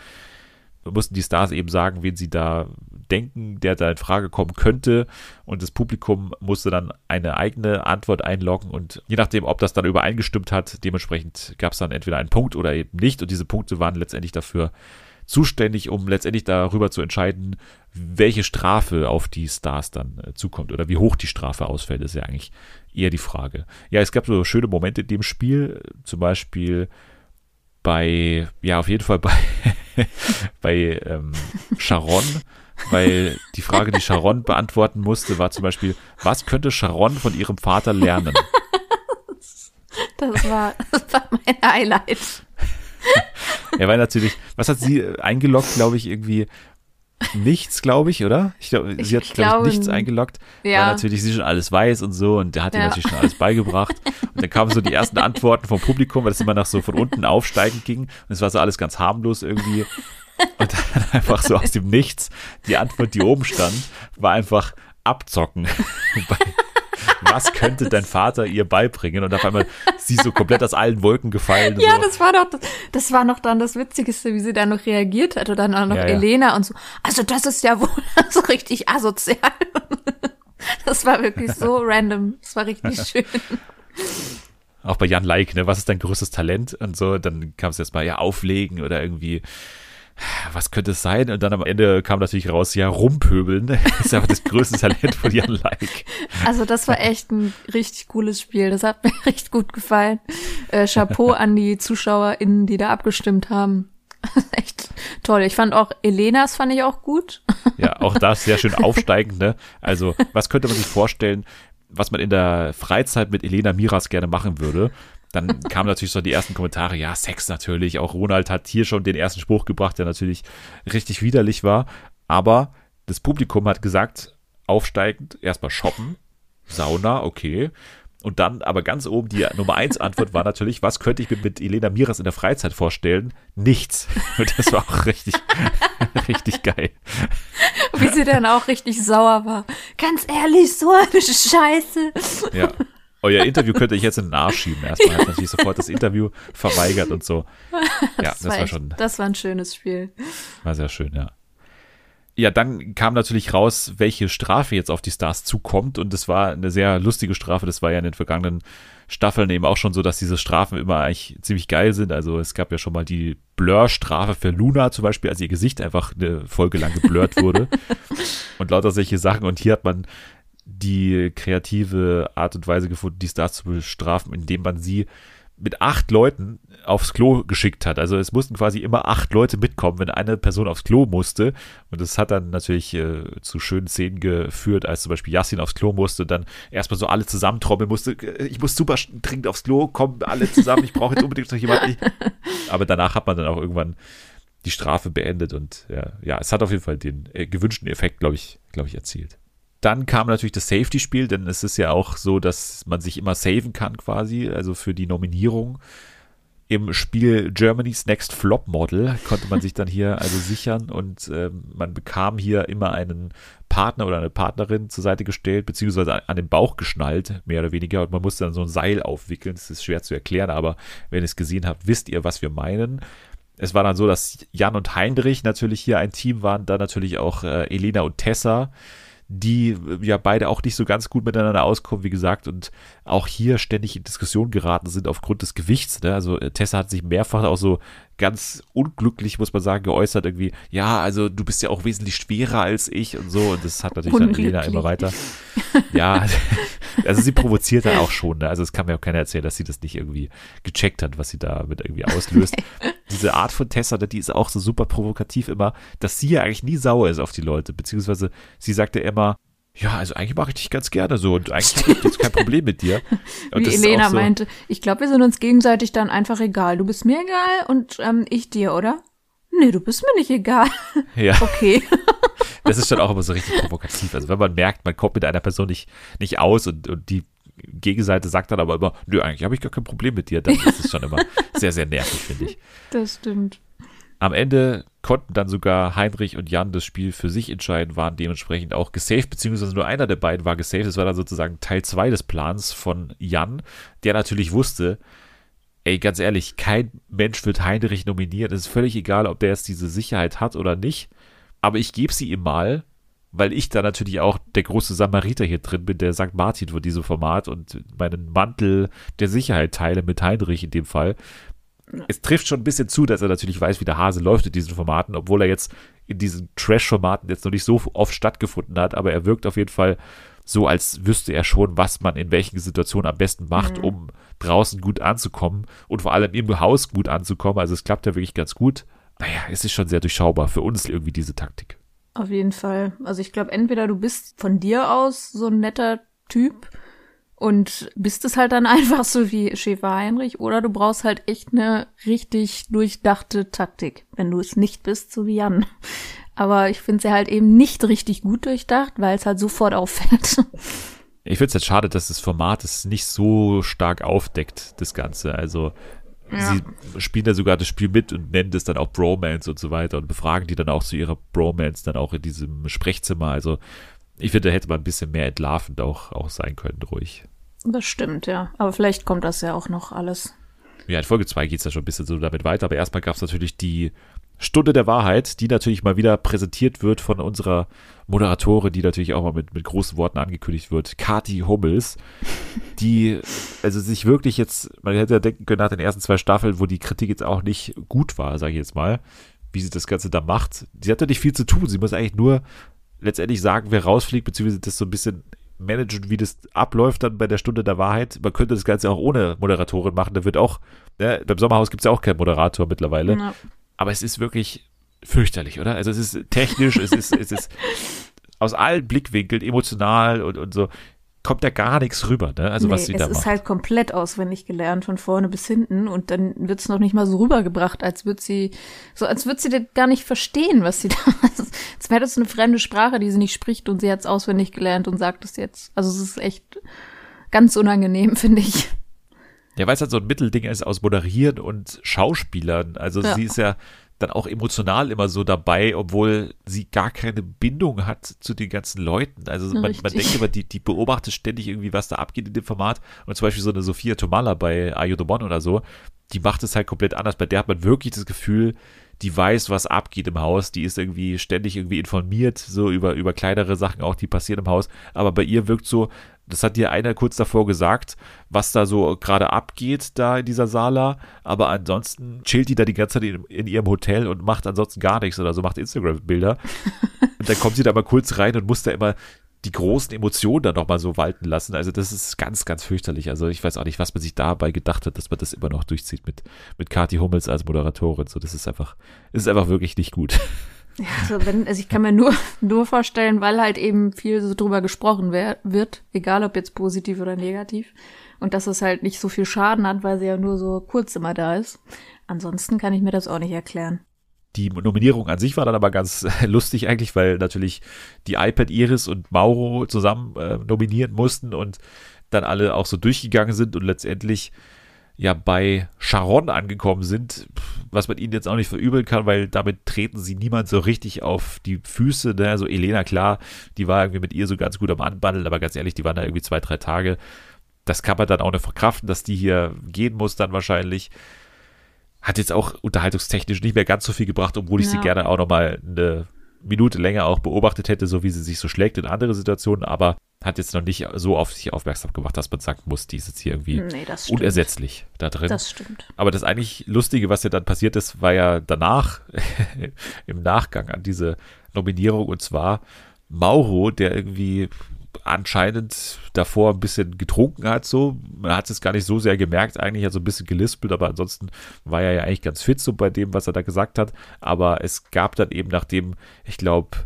mussten die Stars eben sagen, wen sie da denken, der da in Frage kommen könnte. Und das Publikum musste dann eine eigene Antwort einloggen. Und je nachdem, ob das dann übereingestimmt hat, dementsprechend gab es dann entweder einen Punkt oder eben nicht. Und diese Punkte waren letztendlich dafür zuständig, um letztendlich darüber zu entscheiden, welche Strafe auf die Stars dann äh, zukommt oder wie hoch die Strafe ausfällt, ist ja eigentlich eher die Frage. Ja, es gab so schöne Momente in dem Spiel, zum Beispiel bei, ja, auf jeden Fall bei, bei ähm, Sharon, weil die Frage, die Sharon beantworten musste, war zum Beispiel, was könnte Sharon von ihrem Vater lernen? Das war, das war mein Highlight. Er war natürlich, was hat sie äh, eingeloggt, glaube ich, irgendwie nichts, glaube ich, oder? Ich glaube, sie hat, glaube ich, nichts eingeloggt, ja. weil natürlich sie schon alles weiß und so und der hat ihr Ja. natürlich schon alles beigebracht. Und dann kamen so die ersten Antworten vom Publikum, weil das immer nach so von unten aufsteigend ging und es war so alles ganz harmlos irgendwie. Und dann einfach so aus dem Nichts, die Antwort, die oben stand, war einfach abzocken. Was könnte dein Vater ihr beibringen? Und auf einmal sie so komplett aus allen Wolken gefallen. Ja, so. das war doch, das, das war noch dann das Witzigste, wie sie dann noch reagiert hat. Und dann auch noch Ja, ja. Elena und so. Also das ist ja wohl so richtig asozial. Das war wirklich so random. Das war richtig schön. Auch bei Jan Like, ne, was ist dein größtes Talent? Und so, dann kam es jetzt mal, ja, auflegen oder irgendwie, was könnte es sein? Und dann am Ende kam natürlich raus, ja, rumpöbeln. Das ist einfach das größte Talent von Jan Like. Also das war echt ein richtig cooles Spiel. Das hat mir richtig gut gefallen. Äh, Chapeau an die ZuschauerInnen, die da abgestimmt haben. echt toll. Ich fand auch Elenas fand ich auch gut. Ja, auch das sehr schön aufsteigend, ne? Also, was könnte man sich vorstellen, was man in der Freizeit mit Elena Miras gerne machen würde? Dann kamen natürlich so die ersten Kommentare, ja, Sex natürlich. Auch Ronald hat hier schon den ersten Spruch gebracht, der natürlich richtig widerlich war. Aber das Publikum hat gesagt, aufsteigend, erstmal shoppen, Sauna, okay. Und dann aber ganz oben die Nummer eins Antwort war natürlich, was könnte ich mir mit Elena Miras in der Freizeit vorstellen? Nichts. Und das war auch richtig, richtig geil. Wie sie dann auch richtig sauer war. Ganz ehrlich, so eine Scheiße. Ja. Euer Interview könnte ich jetzt in den Arsch schieben. Erstmal hat natürlich sofort das Interview verweigert und so. Ja, das, war, echt- schon, Das war ein schönes Spiel. war sehr schön, ja. Ja, dann kam natürlich raus, welche Strafe jetzt auf die Stars zukommt und das war eine sehr lustige Strafe. Das war ja in den vergangenen Staffeln eben auch schon so, dass diese Strafen immer eigentlich ziemlich geil sind. Also es gab ja schon mal die Blur-Strafe für Luna zum Beispiel, als ihr Gesicht einfach eine Folge lang geblurrt wurde und lauter solche Sachen. Und hier hat man die kreative Art und Weise gefunden, die Stars zu bestrafen, indem man sie mit acht Leuten aufs Klo geschickt hat. Also es mussten quasi immer acht Leute mitkommen, wenn eine Person aufs Klo musste. Und das hat dann natürlich äh, zu schönen Szenen geführt, als zum Beispiel Yassin aufs Klo musste dann erstmal so alle zusammentrommeln musste. Ich muss super dringend aufs Klo, kommen alle zusammen, ich brauche jetzt unbedingt noch jemanden. Aber danach hat man dann auch irgendwann die Strafe beendet und ja, ja es hat auf jeden Fall den äh, gewünschten Effekt, glaube ich, glaube ich, erzielt. Dann kam natürlich das Safety-Spiel, denn es ist ja auch so, dass man sich immer saven kann quasi, also für die Nominierung. Im Spiel Germany's Next Flop Model konnte man sich dann hier also sichern und ähm, man bekam hier immer einen Partner oder eine Partnerin zur Seite gestellt, beziehungsweise an den Bauch geschnallt, mehr oder weniger, und man musste dann so ein Seil aufwickeln. Das ist schwer zu erklären, aber wenn ihr es gesehen habt, wisst ihr, was wir meinen. Es war dann so, dass Jan und Heinrich natürlich hier ein Team waren, dann natürlich auch äh, Elena und Tessa die äh, ja beide auch nicht so ganz gut miteinander auskommen, wie gesagt, und auch hier ständig in Diskussion geraten sind aufgrund des Gewichts. Ne? Also äh, Tessa hat sich mehrfach auch so ganz unglücklich, muss man sagen, geäußert, irgendwie, ja, also du bist ja auch wesentlich schwerer als ich und so. Und das hat natürlich dann Elena immer weiter. Ja, also sie provoziert dann auch schon. Ne? Also es kann mir auch keiner erzählen, dass sie das nicht irgendwie gecheckt hat, was sie damit irgendwie auslöst. Diese Art von Tessa, die ist auch so super provokativ immer, dass sie ja eigentlich nie sauer ist auf die Leute, beziehungsweise sie sagt ja immer, ja, also eigentlich mache ich dich ganz gerne so und eigentlich habe ich jetzt kein Problem mit dir. Und Wie Elena so, meinte, ich glaube, wir sind uns gegenseitig dann einfach egal. Du bist mir egal und ähm, ich dir, oder? Nee, du bist mir nicht egal. Ja. Okay. das ist schon auch immer so richtig provokativ. Also wenn man merkt, man kommt mit einer Person nicht, nicht aus und, und die Gegenseite sagt dann aber immer, nö, eigentlich habe ich gar kein Problem mit dir, dann ist es schon immer sehr, sehr nervig, finde ich. Das stimmt. Am Ende konnten dann sogar Heinrich und Jan das Spiel für sich entscheiden, waren dementsprechend auch gesaved, beziehungsweise nur einer der beiden war gesaved. Das war dann sozusagen Teil 2 des Plans von Jan, der natürlich wusste, ey, ganz ehrlich, kein Mensch wird Heinrich nominieren. Es ist völlig egal, ob der jetzt diese Sicherheit hat oder nicht. Aber ich gebe sie ihm mal, weil ich da natürlich auch der große Samariter hier drin bin, der St. Martin für dieses Format und meinen Mantel der Sicherheit teile mit Heinrich in dem Fall es trifft schon ein bisschen zu, dass er natürlich weiß, wie der Hase läuft in diesen Formaten, obwohl er jetzt in diesen Trash-Formaten jetzt noch nicht so oft stattgefunden hat, aber er wirkt auf jeden Fall so, als wüsste er schon, was man in welchen Situationen am besten macht, mhm. um draußen gut anzukommen und vor allem im Haus gut anzukommen. Also es klappt ja wirklich ganz gut. Naja, es ist schon sehr durchschaubar für uns irgendwie diese Taktik. Auf jeden Fall. Also ich glaube, entweder du bist von dir aus so ein netter Typ, und bist es halt dann einfach so wie Schäfer Heinrich oder du brauchst halt echt eine richtig durchdachte Taktik, wenn du es nicht bist, so wie Jan. Aber ich finde sie halt eben nicht richtig gut durchdacht, weil es halt sofort auffällt. Ich finde es jetzt schade, dass das Format es nicht so stark aufdeckt, das Ganze. Also ja. sie spielen da sogar das Spiel mit und nennen das dann auch Bromance und so weiter und befragen die dann auch zu ihrer Bromance dann auch in diesem Sprechzimmer. Also ich finde, da hätte man ein bisschen mehr entlarvend auch, auch sein können, ruhig. Das stimmt, ja. Aber vielleicht kommt das ja auch noch alles. Ja, in Folge 2 geht es ja schon ein bisschen so damit weiter, aber erstmal gab es natürlich die Stunde der Wahrheit, die natürlich mal wieder präsentiert wird von unserer Moderatorin, die natürlich auch mal mit, mit großen Worten angekündigt wird, Kati Hummels, die also sich wirklich jetzt, man hätte ja denken können nach den ersten zwei Staffeln, wo die Kritik jetzt auch nicht gut war, sage ich jetzt mal, wie sie das Ganze da macht. Sie hat ja nicht viel zu tun, sie muss eigentlich nur letztendlich sagen, wer rausfliegt, beziehungsweise das so ein bisschen managen, wie das abläuft dann bei der Stunde der Wahrheit. Man könnte das Ganze auch ohne Moderatorin machen. Da wird auch, ne, beim Sommerhaus gibt es ja auch keinen Moderator mittlerweile. Ja. Aber es ist wirklich fürchterlich, oder? Also es ist technisch, es ist, es ist aus allen Blickwinkeln emotional und, und so kommt da gar nichts rüber, ne? Also nee, was sie da macht. Es ist halt komplett auswendig gelernt von vorne bis hinten und dann wird es noch nicht mal so rübergebracht, als würde sie so als würde sie das gar nicht verstehen, was sie da. Als wäre das eine fremde Sprache, die sie nicht spricht und sie hat es auswendig gelernt und sagt es jetzt. Also es ist echt ganz unangenehm, finde ich. Ja, weil es halt so ein Mittelding ist aus Moderieren und Schauspielern. Also ja. sie ist ja dann auch emotional immer so dabei, obwohl sie gar keine Bindung hat zu den ganzen Leuten. Also man, man, denkt immer, die, die beobachtet ständig irgendwie, was da abgeht in dem Format. Und zum Beispiel so eine Sophia Tomala bei One oder so, die macht es halt komplett anders. Bei der hat man wirklich das Gefühl, die weiß, was abgeht im Haus, die ist irgendwie ständig irgendwie informiert, so über, über kleinere Sachen auch, die passieren im Haus. Aber bei ihr wirkt so, das hat dir einer kurz davor gesagt, was da so gerade abgeht da in dieser Sala. Aber ansonsten chillt die da die ganze Zeit in, in ihrem Hotel und macht ansonsten gar nichts oder so, macht Instagram-Bilder. und dann kommt sie da mal kurz rein und muss da immer die großen Emotionen dann nochmal so walten lassen. Also das ist ganz, ganz fürchterlich. Also ich weiß auch nicht, was man sich dabei gedacht hat, dass man das immer noch durchzieht mit, mit Kathi Hummels als Moderatorin. So, das ist einfach, ist einfach wirklich nicht gut. Also, wenn, also ich kann mir nur, nur vorstellen, weil halt eben viel so drüber gesprochen wer, wird, egal ob jetzt positiv oder negativ. Und dass es halt nicht so viel Schaden hat, weil sie ja nur so kurz immer da ist. Ansonsten kann ich mir das auch nicht erklären. Die Nominierung an sich war dann aber ganz lustig eigentlich, weil natürlich die iPad Iris und Mauro zusammen äh, nominieren mussten und dann alle auch so durchgegangen sind und letztendlich ja bei Sharon angekommen sind, was man ihnen jetzt auch nicht verübeln kann, weil damit treten sie niemand so richtig auf die Füße. Ne? Also Elena, klar, die war irgendwie mit ihr so ganz gut am Anbandeln, aber ganz ehrlich, die waren da irgendwie zwei, drei Tage. Das kann man dann auch nicht verkraften, dass die hier gehen muss dann wahrscheinlich. Hat jetzt auch unterhaltungstechnisch nicht mehr ganz so viel gebracht, obwohl ich Ja. sie gerne auch nochmal eine Minute länger auch beobachtet hätte, so wie sie sich so schlägt in andere Situationen, aber hat jetzt noch nicht so auf sich aufmerksam gemacht, dass man sagen muss, die ist jetzt hier irgendwie Nee, unersetzlich da drin. Das stimmt. Aber das eigentlich Lustige, was ja dann passiert ist, war ja danach, im Nachgang an diese Nominierung, und zwar Mauro, der irgendwie anscheinend davor ein bisschen getrunken hat, so. Man hat es gar nicht so sehr gemerkt, eigentlich hat so ein bisschen gelispelt, aber ansonsten war er ja eigentlich ganz fit so bei dem, was er da gesagt hat. Aber es gab dann eben, nachdem, ich glaube,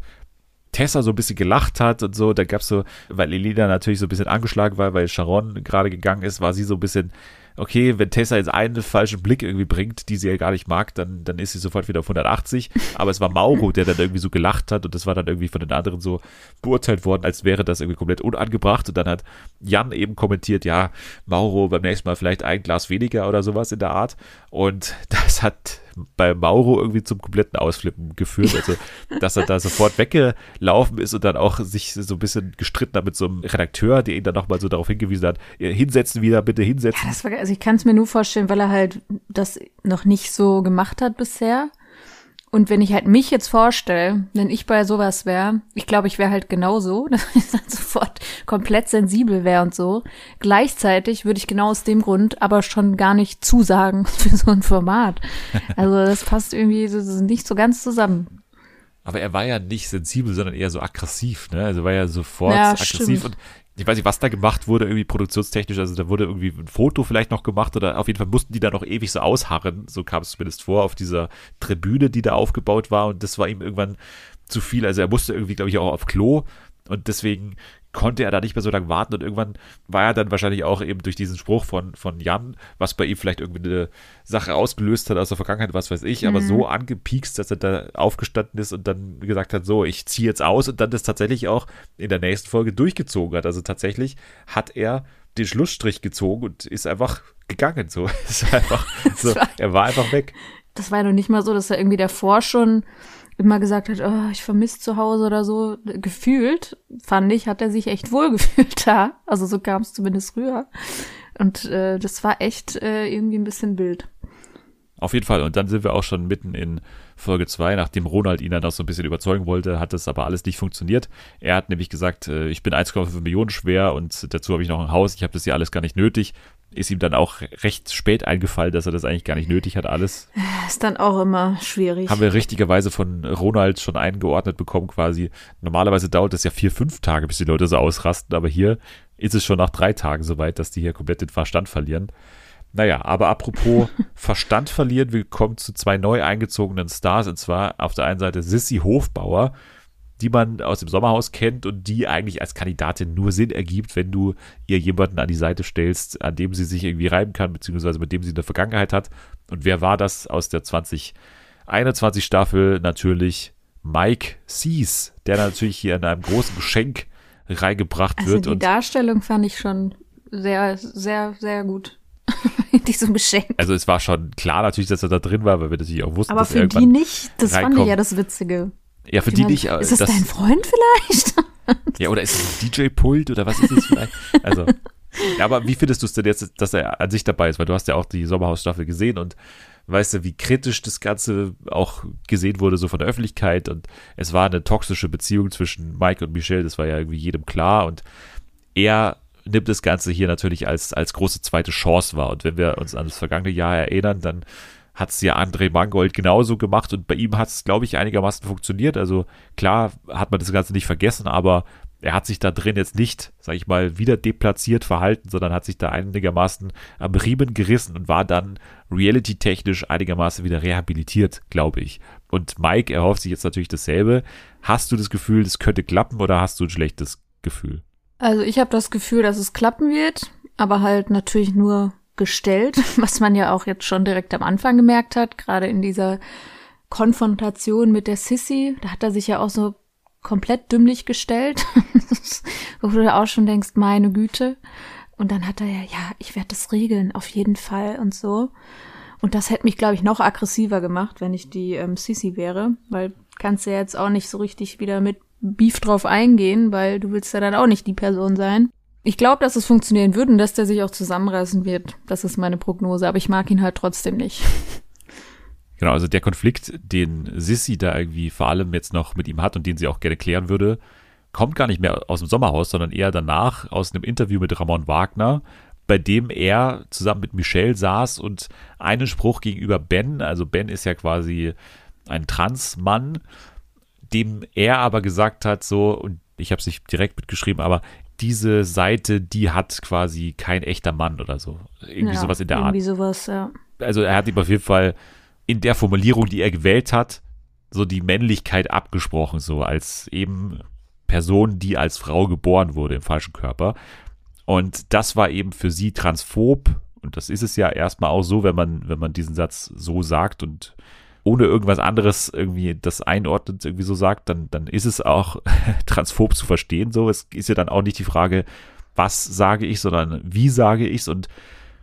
Tessa so ein bisschen gelacht hat und so, da gab es so, weil Elena natürlich so ein bisschen angeschlagen war, weil Sharon gerade gegangen ist, war sie so ein bisschen, okay, wenn Tessa jetzt einen falschen Blick irgendwie bringt, die sie ja gar nicht mag, dann, dann ist sie sofort wieder auf 180. Aber es war Mauro, der dann irgendwie so gelacht hat und das war dann irgendwie von den anderen so beurteilt worden, als wäre das irgendwie komplett unangebracht. Und dann hat Jan eben kommentiert, ja, Mauro beim nächsten Mal vielleicht ein Glas weniger oder sowas in der Art. Und das hat bei Mauro irgendwie zum kompletten Ausflippen geführt. Also, dass er da sofort weggelaufen ist und dann auch sich so ein bisschen gestritten hat mit so einem Redakteur, der ihn dann nochmal so darauf hingewiesen hat, "Ja, hinsetzen wieder, bitte hinsetzen. Das war, also ich kann es mir nur vorstellen, weil er halt das noch nicht so gemacht hat bisher. Und wenn ich halt mich jetzt vorstelle, wenn ich bei sowas wäre, ich glaube, ich wäre halt genauso, dass ich dann sofort komplett sensibel wäre und so. Gleichzeitig würde ich genau aus dem Grund aber schon gar nicht zusagen für so ein Format. Also das passt irgendwie nicht so ganz zusammen. Aber er war ja nicht sensibel, sondern eher so aggressiv, ne? Also war ja sofort Ja, aggressiv stimmt. und ich weiß nicht, was da gemacht wurde, irgendwie produktionstechnisch. Also da wurde irgendwie ein Foto vielleicht noch gemacht oder auf jeden Fall mussten die da noch ewig so ausharren. So kam es zumindest vor auf dieser Tribüne, die da aufgebaut war. Und das war ihm irgendwann zu viel. Also er musste irgendwie, glaube ich, auch auf Klo. Und deswegen konnte er da nicht mehr so lange warten. Und irgendwann war er dann wahrscheinlich auch eben durch diesen Spruch von, von Jan, was bei ihm vielleicht irgendwie eine Sache ausgelöst hat aus der Vergangenheit, was weiß ich, aber so angepiekst, dass er da aufgestanden ist und dann gesagt hat, so, ich ziehe jetzt aus und dann das tatsächlich auch in der nächsten Folge durchgezogen hat. Also tatsächlich hat er den Schlussstrich gezogen und ist einfach gegangen. So, war einfach, so war- er war einfach weg. Das war ja noch nicht mal so, dass er irgendwie davor schon immer gesagt hat, oh, ich vermisse zu Hause oder so. Gefühlt, fand ich, hat er sich echt wohl gefühlt da. Also so kam es zumindest früher. Und äh, das war echt äh, irgendwie ein bisschen wild. Auf jeden Fall. Und dann sind wir auch schon mitten in Folge 2, nachdem Ronald ihn dann auch so ein bisschen überzeugen wollte, hat das aber alles nicht funktioniert. Er hat nämlich gesagt, äh, ich bin 1,5 Millionen schwer und dazu habe ich noch ein Haus, ich habe das hier alles gar nicht nötig. Ist ihm dann auch recht spät eingefallen, dass er das eigentlich gar nicht nötig hat, alles. Ist dann auch immer schwierig. Haben wir richtigerweise von Ronald schon eingeordnet bekommen quasi. Normalerweise dauert es ja vier, fünf Tage, bis die Leute so ausrasten, aber hier ist es schon nach drei Tagen soweit, dass die hier komplett den Verstand verlieren. Naja, aber apropos Verstand verlieren, wir kommen zu zwei neu eingezogenen Stars, und zwar auf der einen Seite Sissy Hofbauer, die man aus dem Sommerhaus kennt und die eigentlich als Kandidatin nur Sinn ergibt, wenn du ihr jemanden an die Seite stellst, an dem sie sich irgendwie reiben kann, beziehungsweise mit dem sie eine Vergangenheit hat. Und wer war das aus der 2021 Staffel? Natürlich Mike Sees, der natürlich hier in einem großen Geschenk reingebracht also wird die und Darstellung fand ich schon sehr, sehr, sehr gut. In diesem Geschenk. also es war schon klar natürlich, dass er da drin war, weil wir natürlich auch wussten, Aber dass er für die irgendwann nicht, das fand ich reinkommt. ja das Witzige. Ja für Ich die meine, nicht, äh, Ist das, das- dein Freund vielleicht? Ja, oder ist es ein DJ-Pult oder was ist es vielleicht? Also, ja, aber wie findest du es denn jetzt, dass er an sich dabei ist? Weil du hast ja auch die Sommerhausstaffel gesehen und weißt du, wie kritisch das Ganze auch gesehen wurde, so von der Öffentlichkeit. Und es war eine toxische Beziehung zwischen Mike und Michelle, das war ja irgendwie jedem klar. Und er nimmt das Ganze hier natürlich als, als große zweite Chance wahr. Und wenn wir uns an das vergangene Jahr erinnern, dann hat es ja André Mangold genauso gemacht und bei ihm hat es, glaube ich, einigermaßen funktioniert. Also klar hat man das Ganze nicht vergessen, aber er hat sich da drin jetzt nicht, sag ich mal, wieder deplatziert verhalten, sondern hat sich da einigermaßen am Riemen gerissen und war dann reality-technisch einigermaßen wieder rehabilitiert, glaube ich. Und Mike erhofft sich jetzt natürlich dasselbe. Hast du das Gefühl, das könnte klappen oder hast du ein schlechtes Gefühl? Also ich habe das Gefühl, dass es klappen wird, aber halt natürlich nur gestellt, was man ja auch jetzt schon direkt am Anfang gemerkt hat, gerade in dieser Konfrontation mit der Sissy, da hat er sich ja auch so komplett dümmlich gestellt, wo du auch schon denkst, meine Güte. Und dann hat er ja, ja, ich werde das regeln, auf jeden Fall und so. Und das hätte mich, glaube ich, noch aggressiver gemacht, wenn ich die ähm, Sissy wäre, weil kannst du ja jetzt auch nicht so richtig wieder mit Beef drauf eingehen, weil du willst ja dann auch nicht die Person sein. Ich glaube, dass es funktionieren würde und dass der sich auch zusammenreißen wird. Das ist meine Prognose, aber ich mag ihn halt trotzdem nicht. Genau, also der Konflikt, den Sissy da irgendwie vor allem jetzt noch mit ihm hat und den sie auch gerne klären würde, kommt gar nicht mehr aus dem Sommerhaus, sondern eher danach aus einem Interview mit Ramon Wagner, bei dem er zusammen mit Michelle saß und einen Spruch gegenüber Ben, also Ben ist ja quasi ein Transmann, dem er aber gesagt hat, so, und ich habe es nicht direkt mitgeschrieben, aber diese Seite, die hat quasi kein echter Mann oder so. Irgendwie ja, sowas in der irgendwie Art. sowas, ja. Also er hat ihm auf jeden Fall in der Formulierung, die er gewählt hat, so die Männlichkeit abgesprochen, so als eben Person, die als Frau geboren wurde im falschen Körper. Und das war eben für sie transphob. Und das ist es ja erstmal auch so, wenn man, wenn man diesen Satz so sagt und ohne irgendwas anderes irgendwie das einordnet, irgendwie so sagt, dann, dann ist es auch transphob zu verstehen. So, es ist ja dann auch nicht die Frage, was sage ich, sondern wie sage ich es und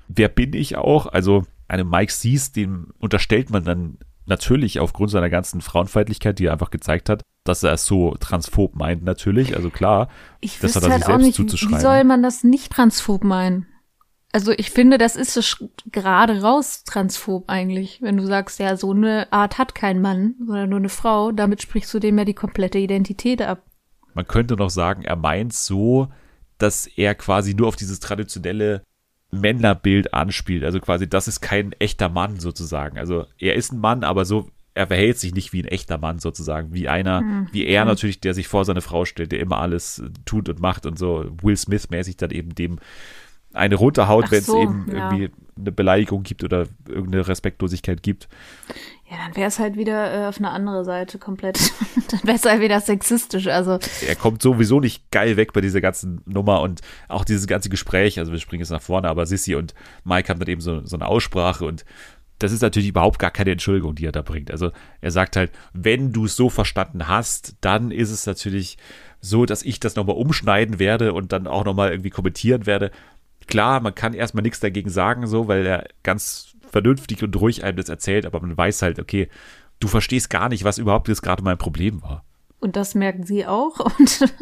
wer bin ich auch? Also einem Mike Sees, dem unterstellt man dann natürlich aufgrund seiner ganzen Frauenfeindlichkeit, die er einfach gezeigt hat, dass er es so transphob meint, natürlich. Also klar, Ich das hat er halt sich selbst nicht, wie zuzuschreiben. soll man das nicht transphob meinen? Also ich finde, das ist es gerade raus transphob eigentlich, wenn du sagst, ja, so eine Art hat kein Mann, sondern nur eine Frau, damit sprichst du dem ja die komplette Identität ab. Man könnte noch sagen, er meint so, dass er quasi nur auf dieses traditionelle Männerbild anspielt. Also quasi, das ist kein echter Mann sozusagen. Also er ist ein Mann, aber so, er verhält sich nicht wie ein echter Mann sozusagen. Wie einer, Hm, wie er natürlich, der sich vor seine Frau stellt, der immer alles tut und macht und so Will Smith-mäßig dann eben dem eine runterhaut, wenn es so, eben ja. irgendwie eine Beleidigung gibt oder irgendeine Respektlosigkeit gibt. Ja, dann wäre es halt wieder äh, auf eine andere Seite komplett. dann wäre es halt wieder sexistisch. Also er kommt sowieso nicht geil weg bei dieser ganzen Nummer und auch dieses ganze Gespräch, also wir springen jetzt nach vorne, aber Sissy und Mike haben dann eben so, so eine Aussprache und das ist natürlich überhaupt gar keine Entschuldigung, die er da bringt. Also er sagt halt, wenn du es so verstanden hast, dann ist es natürlich so, dass ich das nochmal umschneiden werde und dann auch nochmal irgendwie kommentieren werde. Klar, man kann erstmal nichts dagegen sagen, so, weil er ganz vernünftig und ruhig einem das erzählt, aber man weiß halt, okay, du verstehst gar nicht, was überhaupt jetzt gerade mein Problem war. Und das merken sie auch. Und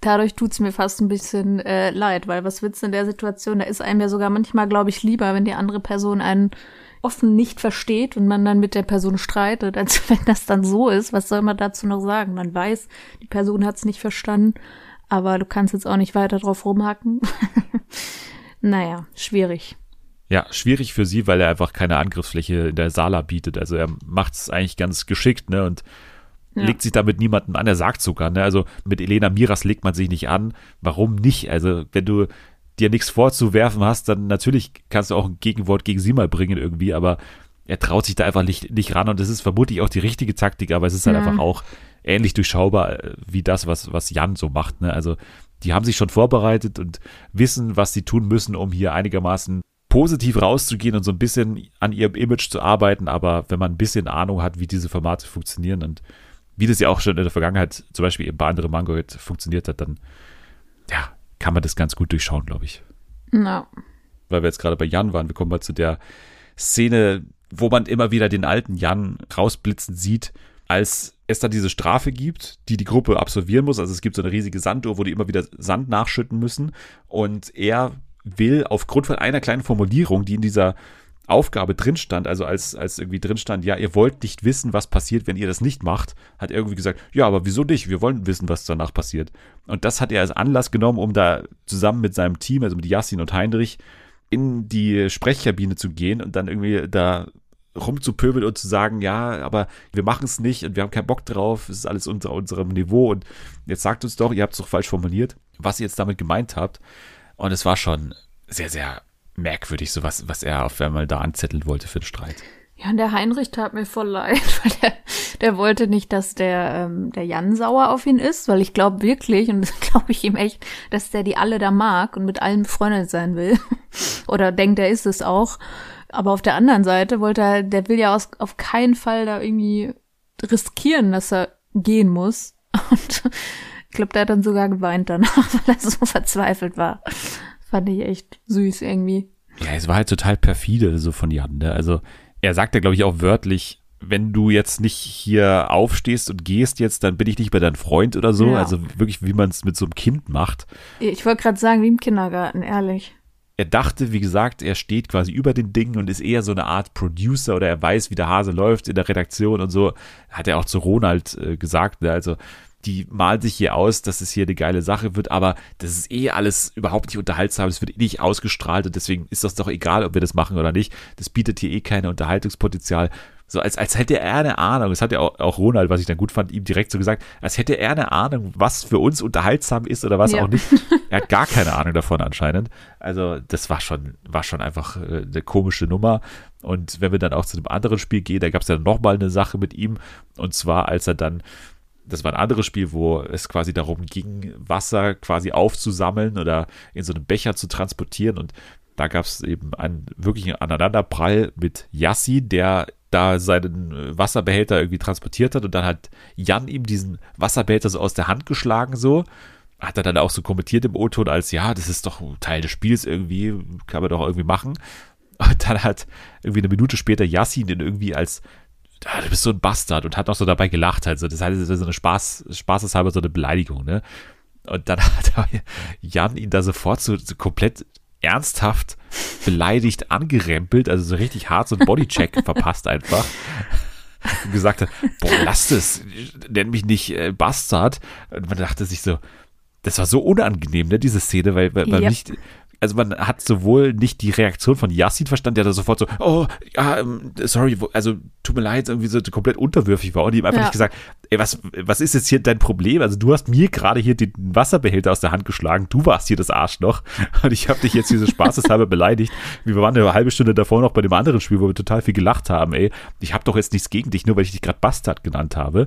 dadurch tut's mir fast ein bisschen äh, leid, weil was willst du in der Situation? Da ist einem ja sogar manchmal, glaube ich, lieber, wenn die andere Person einen offen nicht versteht und man dann mit der Person streitet, als wenn das dann so ist. Was soll man dazu noch sagen? Man weiß, die Person hat's nicht verstanden, aber du kannst jetzt auch nicht weiter drauf rumhacken. naja, schwierig. Ja, schwierig für sie, weil er einfach keine Angriffsfläche in der Sala bietet. Also er macht es eigentlich ganz geschickt, ne? Und Ja. legt sich damit niemanden an. Er sagt sogar, ne? Also mit Elena Miras legt man sich nicht an. Warum nicht? Also wenn du dir nichts vorzuwerfen hast, dann natürlich kannst du auch ein Gegenwort gegen sie mal bringen irgendwie, aber er traut sich da einfach nicht, nicht ran und das ist vermutlich auch die richtige Taktik, aber es ist halt Ja. einfach auch ähnlich durchschaubar äh, wie das, was, was Jan so macht. Ne? Also die haben sich schon vorbereitet und wissen, was sie tun müssen, um hier einigermaßen positiv rauszugehen und so ein bisschen an ihrem Image zu arbeiten, aber wenn man ein bisschen Ahnung hat, wie diese Formate funktionieren und wie das ja auch schon in der Vergangenheit zum Beispiel eben bei anderen Mango funktioniert hat, dann ja, kann man das ganz gut durchschauen, glaube ich. Na, Weil wir jetzt gerade bei Jan waren, wir kommen mal zu der Szene, wo man immer wieder den alten Jan rausblitzen sieht, als es da diese Strafe gibt, die die Gruppe absolvieren muss. Also es gibt so eine riesige Sanduhr, wo die immer wieder Sand nachschütten müssen. Und er will aufgrund von einer kleinen Formulierung, die in dieser Aufgabe drin stand, also als, als irgendwie drin stand, ja, ihr wollt nicht wissen, was passiert, wenn ihr das nicht macht, hat er irgendwie gesagt, ja, aber wieso nicht? Wir wollen wissen, was danach passiert. Und das hat er als Anlass genommen, um da zusammen mit seinem Team, also mit Yassin und Heinrich, in die Sprechkabine zu gehen und dann irgendwie da rumzupöbeln und zu sagen, ja, aber wir machen es nicht und wir haben keinen Bock drauf, es ist alles unter unserem Niveau und jetzt sagt uns doch, ihr habt es doch falsch formuliert, was ihr jetzt damit gemeint habt. Und es war schon sehr, sehr merkwürdig, so was, was er auf einmal da anzetteln wollte für den Streit. Ja, und der Heinrich tat mir voll leid, weil der, der wollte nicht, dass der, ähm, der Jan sauer auf ihn ist, weil ich glaube wirklich, und das glaube ich ihm echt, dass der die alle da mag und mit allen befreundet sein will. Oder denkt, er ist es auch. Aber auf der anderen Seite wollte er, der will ja aus, auf keinen Fall da irgendwie riskieren, dass er gehen muss. Und ich glaube, der hat dann sogar geweint danach, weil er so verzweifelt war. Fand ich echt süß irgendwie. Ja, es war halt total perfide, so von Jan. Ne? Also er sagt ja, glaube ich, auch wörtlich, wenn du jetzt nicht hier aufstehst und gehst jetzt, dann bin ich nicht mehr dein Freund oder so. Ja. Also wirklich, wie man es mit so einem Kind macht. Ich wollte gerade sagen, wie im Kindergarten, ehrlich. Er dachte, wie gesagt, er steht quasi über den Dingen und ist eher so eine Art Producer oder er weiß, wie der Hase läuft in der Redaktion und so. Hat er auch zu Ronald äh, gesagt. Ne? Also die malt sich hier aus, dass es hier eine geile Sache wird, aber das ist eh alles überhaupt nicht unterhaltsam, es wird eh nicht ausgestrahlt und deswegen ist das doch egal, ob wir das machen oder nicht. Das bietet hier eh keine Unterhaltungspotenzial. So als, als hätte er eine Ahnung, das hat ja auch, auch Ronald, was ich dann gut fand, ihm direkt so gesagt, als hätte er eine Ahnung, was für uns unterhaltsam ist oder was Ja. auch nicht. Er hat gar keine Ahnung davon anscheinend. Also das war schon, war schon einfach äh, eine komische Nummer. Und wenn wir dann auch zu einem anderen Spiel gehen, da gab es ja nochmal eine Sache mit ihm. Und zwar, als er dann das war ein anderes Spiel, wo es quasi darum ging, Wasser quasi aufzusammeln oder in so einem Becher zu transportieren. Und da gab es eben einen wirklichen Aneinanderprall mit Yassi, der da seinen äh, Wasserbehälter irgendwie transportiert hat. Und dann hat Jan ihm diesen Wasserbehälter so aus der Hand geschlagen, so. Hat er dann auch so kommentiert im O-Ton als, ja, das ist doch Teil des Spiels irgendwie, kann man doch irgendwie machen. Und dann hat irgendwie eine Minute später Yassin den irgendwie als ah, du bist so ein Bastard und hat noch so dabei gelacht. Also das heißt, es ist so eine Spaß, spaßeshalber so eine Beleidigung, ne? Und dann hat Jan ihn da sofort so, so komplett ernsthaft beleidigt angerempelt, also so richtig hart so einen Bodycheck verpasst einfach. Und gesagt hat, boah, lass das, nenn mich nicht äh, Bastard. Und man dachte sich so, das war so unangenehm, ne, diese Szene, weil, weil man Yep. nicht, also man hat sowohl nicht die Reaktion von Yassin verstanden, der da sofort so, oh, ja, ähm, sorry, also tut mir leid, irgendwie so komplett unterwürfig war und ihm einfach Ja. nicht gesagt, ey, was, was ist jetzt hier dein Problem? Also du hast mir gerade hier den Wasserbehälter aus der Hand geschlagen, du warst hier das Arschloch und ich habe dich jetzt hier so spaßeshalber beleidigt. Wir waren eine halbe Stunde davor noch bei dem anderen Spiel, wo wir total viel gelacht haben, ey. Ich habe doch jetzt nichts gegen dich, nur weil ich dich gerade Bastard genannt habe.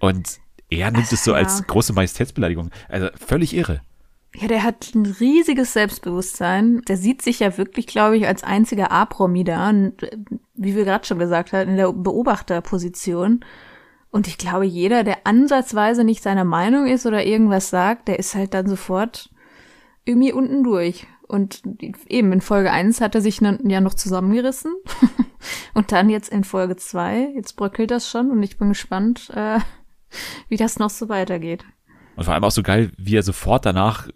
Und er nimmt es so Ja. als große Majestätsbeleidigung. Also völlig irre. Ja, der hat ein riesiges Selbstbewusstsein. Der sieht sich ja wirklich, glaube ich, als einziger A-Promi da. Und wie wir gerade schon gesagt haben, in der Beobachterposition. Und ich glaube, jeder, der ansatzweise nicht seiner Meinung ist oder irgendwas sagt, der ist halt dann sofort irgendwie unten durch. Und eben in Folge 1 hat er sich ja noch zusammengerissen. und dann jetzt in Folge 2, jetzt bröckelt das schon und ich bin gespannt, äh, wie das noch so weitergeht. Und vor allem auch so geil, wie er sofort danach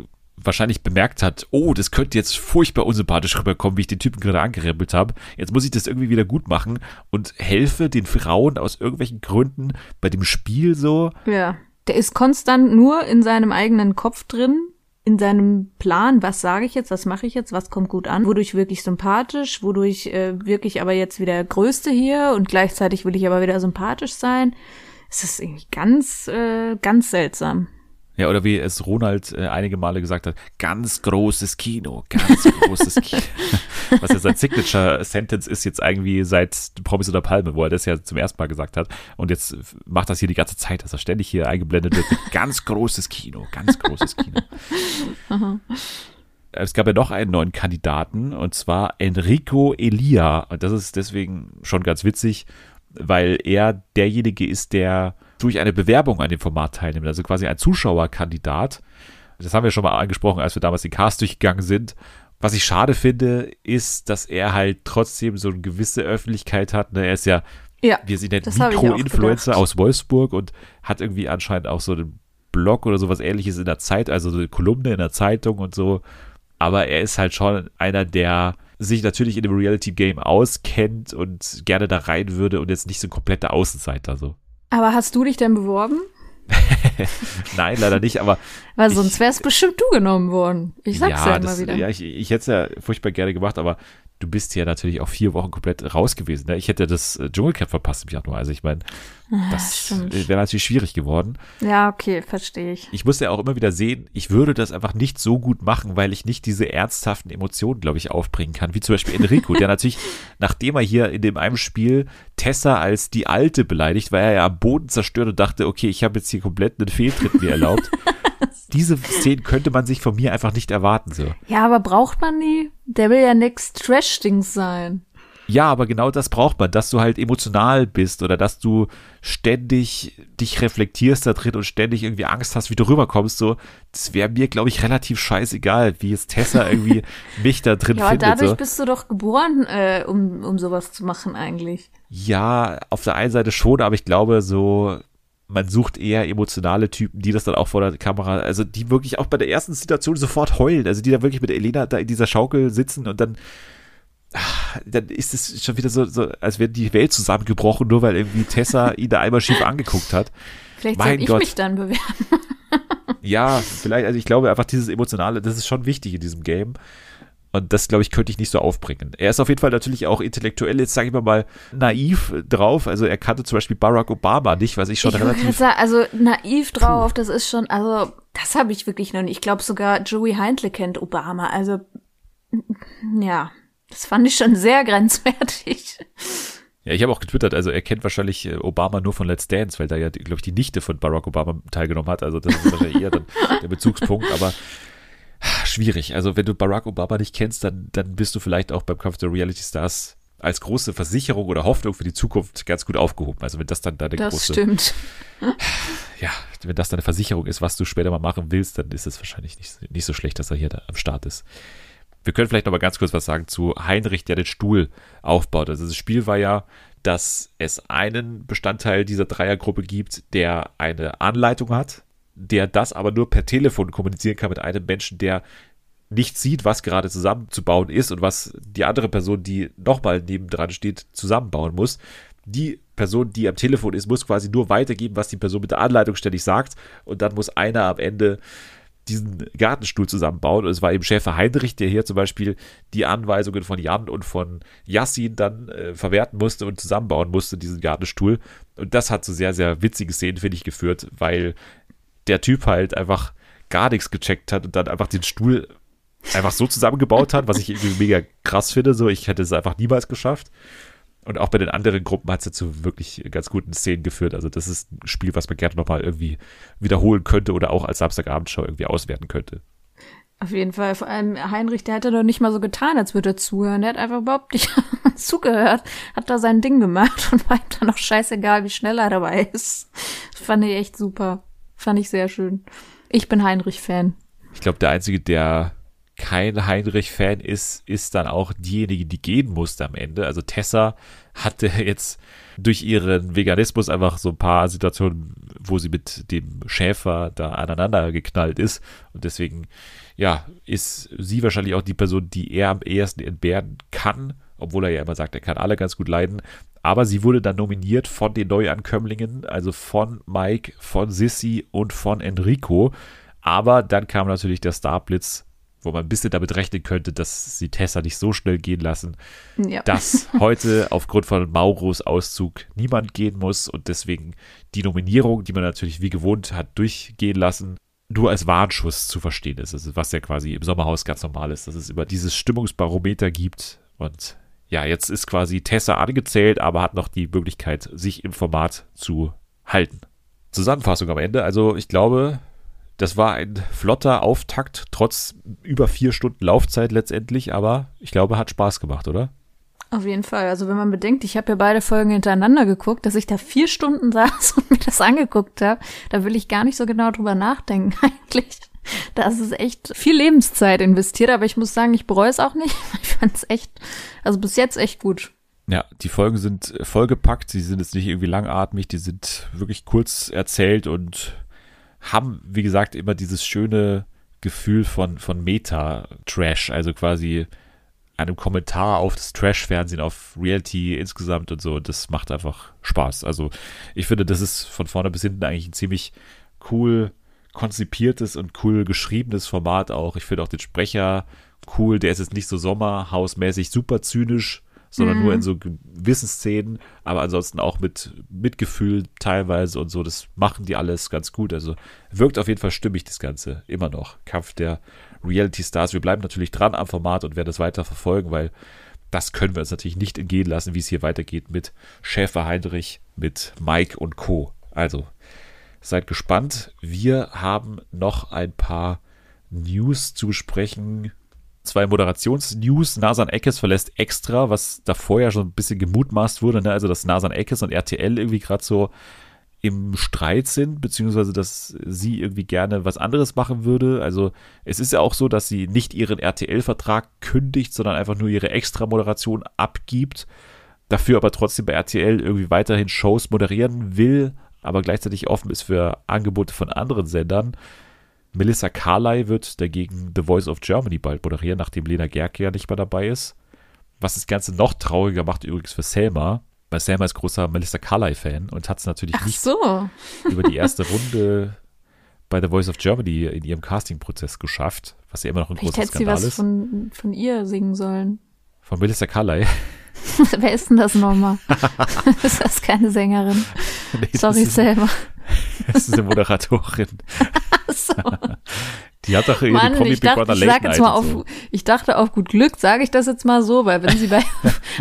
wahrscheinlich bemerkt hat, oh, das könnte jetzt furchtbar unsympathisch rüberkommen, wie ich den Typen gerade angerempelt habe. Jetzt muss ich das irgendwie wieder gut machen und helfe den Frauen aus irgendwelchen Gründen bei dem Spiel so. Ja. Der ist konstant nur in seinem eigenen Kopf drin, in seinem Plan, was sage ich jetzt, was mache ich jetzt, was kommt gut an, wodurch wirklich sympathisch, wodurch äh, wirklich aber jetzt wieder Größte hier und gleichzeitig will ich aber wieder sympathisch sein. Es ist irgendwie ganz, äh, ganz seltsam. Ja, oder wie es Ronald äh, einige Male gesagt hat, ganz großes Kino, ganz großes Kino. Was ja sein Signature-Sentence ist jetzt irgendwie seit Promis oder Palme, wo er das ja zum ersten Mal gesagt hat. Und jetzt macht das hier die ganze Zeit, dass er ständig hier eingeblendet wird. Ganz großes Kino, ganz großes Kino. Es gab ja noch einen neuen Kandidaten, und zwar Enrico Elia. Und das ist deswegen schon ganz witzig, weil er derjenige ist, der durch eine Bewerbung an dem Format teilnimmt. Also quasi ein Zuschauerkandidat. Das haben wir schon mal angesprochen, als wir damals den Cast durchgegangen sind. Was ich schade finde, ist, dass er halt trotzdem so eine gewisse Öffentlichkeit hat. Ne? Er ist ja, Ja, sie nennt, auch Mikro-Influencer aus Wolfsburg und hat irgendwie anscheinend auch so einen Blog oder sowas ähnliches in der Zeit, also so eine Kolumne in der Zeitung und so. Aber er ist halt schon einer, der sich natürlich in dem Reality-Game auskennt und gerne da rein würde und jetzt nicht so ein kompletter Außenseiter so. Aber hast du dich denn beworben? Nein, leider nicht, aber Weil sonst wär's bestimmt du genommen worden. Ich sag's ja, immer das, wieder. Ja, ich, ich hätte es ja furchtbar gerne gemacht, aber du bist ja natürlich auch vier Wochen komplett raus gewesen. Ne? Ich hätte das äh, Dschungelcamp verpasst im Januar. Also ich meine, Ah, das stimmt. wäre natürlich schwierig geworden. Ja, okay, verstehe ich. Ich musste ja auch immer wieder sehen, ich würde das einfach nicht so gut machen, weil ich nicht diese ernsthaften Emotionen, glaube ich, aufbringen kann. Wie zum Beispiel Enrico, der natürlich, nachdem er hier in dem einen Spiel Tessa als die Alte beleidigt, weil er ja am Boden zerstört und dachte, okay, ich habe jetzt hier komplett einen Fehltritt mir erlaubt. Diese Szenen könnte man sich von mir einfach nicht erwarten. So. Ja, aber braucht man die? Der will ja nix Trash-Dings sein. Ja, aber genau das braucht man, dass du halt emotional bist oder dass du ständig dich reflektierst da drin und ständig irgendwie Angst hast, wie du rüberkommst. So, das wäre mir, glaube ich, relativ scheißegal, wie es Tessa irgendwie mich da drin Ja, aber findet. dadurch So. bist du doch geboren, äh, um, um sowas zu machen eigentlich. Ja, auf der einen Seite schon, aber ich glaube, so, man sucht eher emotionale Typen, die das dann auch vor der Kamera, also die wirklich auch bei der ersten Situation sofort heulen, also die da wirklich mit Elena da in dieser Schaukel sitzen und dann, ah, dann ist es schon wieder so, so, als wäre die Welt zusammengebrochen, nur weil irgendwie Tessa ihn da einmal schief angeguckt hat. Vielleicht Mein soll ich Gott. mich dann bewerben. Ja, vielleicht, also ich glaube einfach dieses Emotionale, das ist schon wichtig in diesem Game. Und das, glaube ich, könnte ich nicht so aufbringen. Er ist auf jeden Fall natürlich auch intellektuell, jetzt sage ich mal mal, naiv drauf. Also er kannte zum Beispiel Barack Obama nicht, was ich schon ich relativ. sagen, also naiv drauf, das ist schon, also das habe ich wirklich noch nicht. Ich glaube sogar Joey Heintle kennt Obama. Also ja, das fand ich schon sehr grenzwertig. Ja, ich habe auch getwittert, also er kennt wahrscheinlich äh, Obama nur von Let's Dance, weil da ja, glaube ich, die Nichte von Barack Obama teilgenommen hat. Also das ist wahrscheinlich eher dann der Bezugspunkt, aber schwierig. Also wenn du Barack Obama nicht kennst, dann, dann bist du vielleicht auch beim Kampf der Reality Stars als große Versicherung oder Hoffnung für die Zukunft ganz gut aufgehoben. Also wenn das dann deine Das große, stimmt. ja, wenn das deine Versicherung ist, was du später mal machen willst, dann ist es wahrscheinlich nicht, nicht so schlecht, dass er hier da am Start ist. Wir können vielleicht noch mal ganz kurz was sagen zu Heinrich, der den Stuhl aufbaut. Also das Spiel war ja, dass es einen Bestandteil dieser Dreiergruppe gibt, der eine Anleitung hat, der das aber nur per Telefon kommunizieren kann mit einem Menschen, der nicht sieht, was gerade zusammenzubauen ist und was die andere Person, die nochmal nebendran steht, zusammenbauen muss. Die Person, die am Telefon ist, muss quasi nur weitergeben, was die Person mit der Anleitung ständig sagt. Und dann muss einer am Ende diesen Gartenstuhl zusammenbauen. Und es war eben Schäfer Heinrich, der hier zum Beispiel die Anweisungen von Jan und von Yassin dann äh, verwerten musste und zusammenbauen musste, diesen Gartenstuhl. Und das hat zu sehr, sehr witzigen Szenen, finde ich, geführt, weil der Typ halt einfach gar nichts gecheckt hat und dann einfach den Stuhl einfach so zusammengebaut hat, was ich irgendwie mega krass finde. So, ich hätte es einfach niemals geschafft. Und auch bei den anderen Gruppen hat es zu wirklich ganz guten Szenen geführt. Also das ist ein Spiel, was man gerne nochmal irgendwie wiederholen könnte oder auch als Samstagabendshow irgendwie auswerten könnte. Auf jeden Fall. Vor allem Heinrich, der hat ja doch nicht mal so getan, als würde er zuhören. Der hat einfach überhaupt nicht zugehört, hat da sein Ding gemacht und war ihm dann auch scheißegal, wie schnell er dabei ist. Das fand ich echt super. Fand ich sehr schön. Ich bin Heinrich-Fan. Ich glaube, der Einzige, der kein Heinrich-Fan ist, ist dann auch diejenige, die gehen musste am Ende. Also Tessa hatte jetzt durch ihren Veganismus einfach so ein paar Situationen, wo sie mit dem Schäfer da aneinander geknallt ist. Und deswegen, ja, ist sie wahrscheinlich auch die Person, die er am ehesten entbehren kann, obwohl er ja immer sagt, er kann alle ganz gut leiden. Aber sie wurde dann nominiert von den Neuankömmlingen, also von Mike, von Sissy und von Enrico. Aber dann kam natürlich der Starblitz, wo man ein bisschen damit rechnen könnte, dass sie Tessa nicht so schnell gehen lassen, Ja. dass heute aufgrund von Mauros Auszug niemand gehen muss und deswegen die Nominierung, die man natürlich wie gewohnt hat durchgehen lassen, nur als Warnschuss zu verstehen ist. Also was ja quasi im Sommerhaus ganz normal ist, dass es über dieses Stimmungsbarometer gibt und ja, jetzt ist quasi Tessa angezählt, aber hat noch die Möglichkeit, sich im Format zu halten. Zusammenfassung am Ende. Also ich glaube, das war ein flotter Auftakt, trotz über vier Stunden Laufzeit letztendlich, aber ich glaube, hat Spaß gemacht, oder? Auf jeden Fall. Also wenn man bedenkt, ich habe ja beide Folgen hintereinander geguckt, dass ich da vier Stunden saß und mir das angeguckt habe, da will ich gar nicht so genau drüber nachdenken eigentlich. Da ist es echt viel Lebenszeit investiert, aber ich muss sagen, ich bereue es auch nicht. Ich fand es echt, also bis jetzt echt gut. Ja, die Folgen sind vollgepackt, sie sind jetzt nicht irgendwie langatmig, die sind wirklich kurz erzählt und haben, wie gesagt, immer dieses schöne Gefühl von, von Meta-Trash, also quasi einem Kommentar auf das Trash-Fernsehen, auf Reality insgesamt und so. Das macht einfach Spaß. Also ich finde, das ist von vorne bis hinten eigentlich ein ziemlich cool konzipiertes und cool geschriebenes Format auch. Ich finde auch den Sprecher cool. Der ist jetzt nicht so sommerhausmäßig super zynisch, sondern Mhm. nur in so gewissen Szenen, aber ansonsten auch mit Mitgefühl teilweise und so. Das machen die alles ganz gut. Also wirkt auf jeden Fall stimmig, das Ganze. Immer noch. Kampf der Reality Stars. Wir bleiben natürlich dran am Format und werden das weiter verfolgen, weil das können wir uns natürlich nicht entgehen lassen, wie es hier weitergeht mit Schäfer Heinrich, mit Mike und Co. Also, seid gespannt. Wir haben noch ein paar News zu besprechen. Zwei Moderationsnews. Nasan Eckes verlässt extra, was davor ja schon ein bisschen gemutmaßt wurde. Ne? Also, dass Nasan Eckes und RTL irgendwie gerade so im Streit sind, beziehungsweise dass sie irgendwie gerne was anderes machen würde. Also es ist ja auch so, dass sie nicht ihren RTL-Vertrag kündigt, sondern einfach nur ihre Extra-Moderation abgibt, dafür aber trotzdem bei RTL irgendwie weiterhin Shows moderieren will, aber gleichzeitig offen ist für Angebote von anderen Sendern. Melissa Carley wird dagegen The Voice of Germany bald moderieren, nachdem Lena Gerke ja nicht mehr dabei ist. Was das Ganze noch trauriger macht übrigens für Selma, weil Selma ist großer Melissa Carley-Fan und hat es natürlich Ach nicht so. über die erste Runde bei The Voice of Germany in ihrem Casting-Prozess geschafft, was ja immer noch ein Vielleicht großer hätte sie Skandal was ist. von, von ihr singen sollen. Von Melissa Carley. Wer ist denn das nochmal? ist das keine Sängerin? Nee, das Sorry, ist, Selma. das ist eine Moderatorin. So. Die hat doch hier die Promi ich Big dachte, Brother ich Late sag jetzt Night mal auf, so. ich dachte auf gut Glück, sage ich das jetzt mal so, weil wenn sie bei,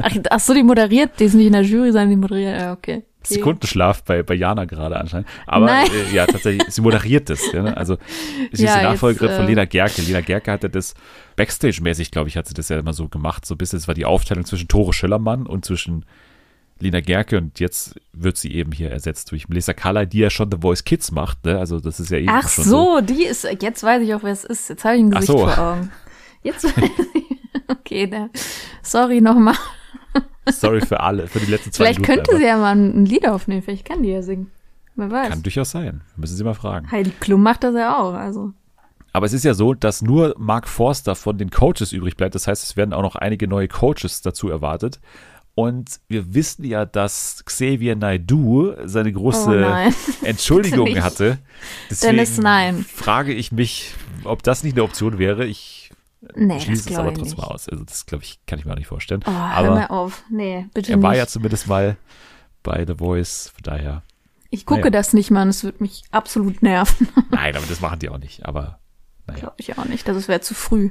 ach, ach so, die moderiert, die ist nicht in der Jury, sondern die moderiert, ja, okay. Okay. Sekundenschlaf bei, bei Jana gerade anscheinend. Aber äh, ja, tatsächlich, sie moderiert das. Ja, ne? Also sie Ja, ist die Nachfolgerin jetzt, von äh, Lena Gerke. Lena Gerke hatte das Backstage-mäßig, glaube ich, hat sie das ja immer so gemacht. So ein bisschen, es war die Aufteilung zwischen Tore Schillermann und zwischen Lena Gerke und jetzt wird sie eben hier ersetzt durch Melissa Carley, die ja schon The Voice Kids macht. Ne? Also das ist ja eben Ach schon so, die ist, jetzt weiß ich auch, wer es ist. Jetzt habe ich ein Ach Gesicht so. vor Augen. Jetzt weiß ich, okay, ne. sorry nochmal. Sorry für alle, für die letzten zwei Vielleicht Minuten. könnte sie ja mal ein Lied aufnehmen, vielleicht kann die ja singen. Wer weiß. Kann durchaus sein. Müssen Sie mal fragen. Heidi Klum macht das ja auch, also. Aber es ist ja so, dass nur Mark Forster von den Coaches übrig bleibt. Das heißt, es werden auch noch einige neue Coaches dazu erwartet. Und wir wissen ja, dass Xavier Naidoo seine Oh große nein. Entschuldigung hatte. Deswegen Dennis, nein. frage ich mich, ob das nicht eine Option wäre. Ich Nee, das schließe es aber trotzdem nicht. aus. Also das, glaube ich, kann ich mir auch nicht vorstellen. Oh, hör aber mal auf. Nee, bitte er war nicht. ja zumindest mal bei The Voice. Von daher, ich gucke naja. das nicht mal und es wird mich absolut nerven. nein, aber das machen die auch nicht. Aber naja. Glaube ich auch nicht. Das wäre zu früh.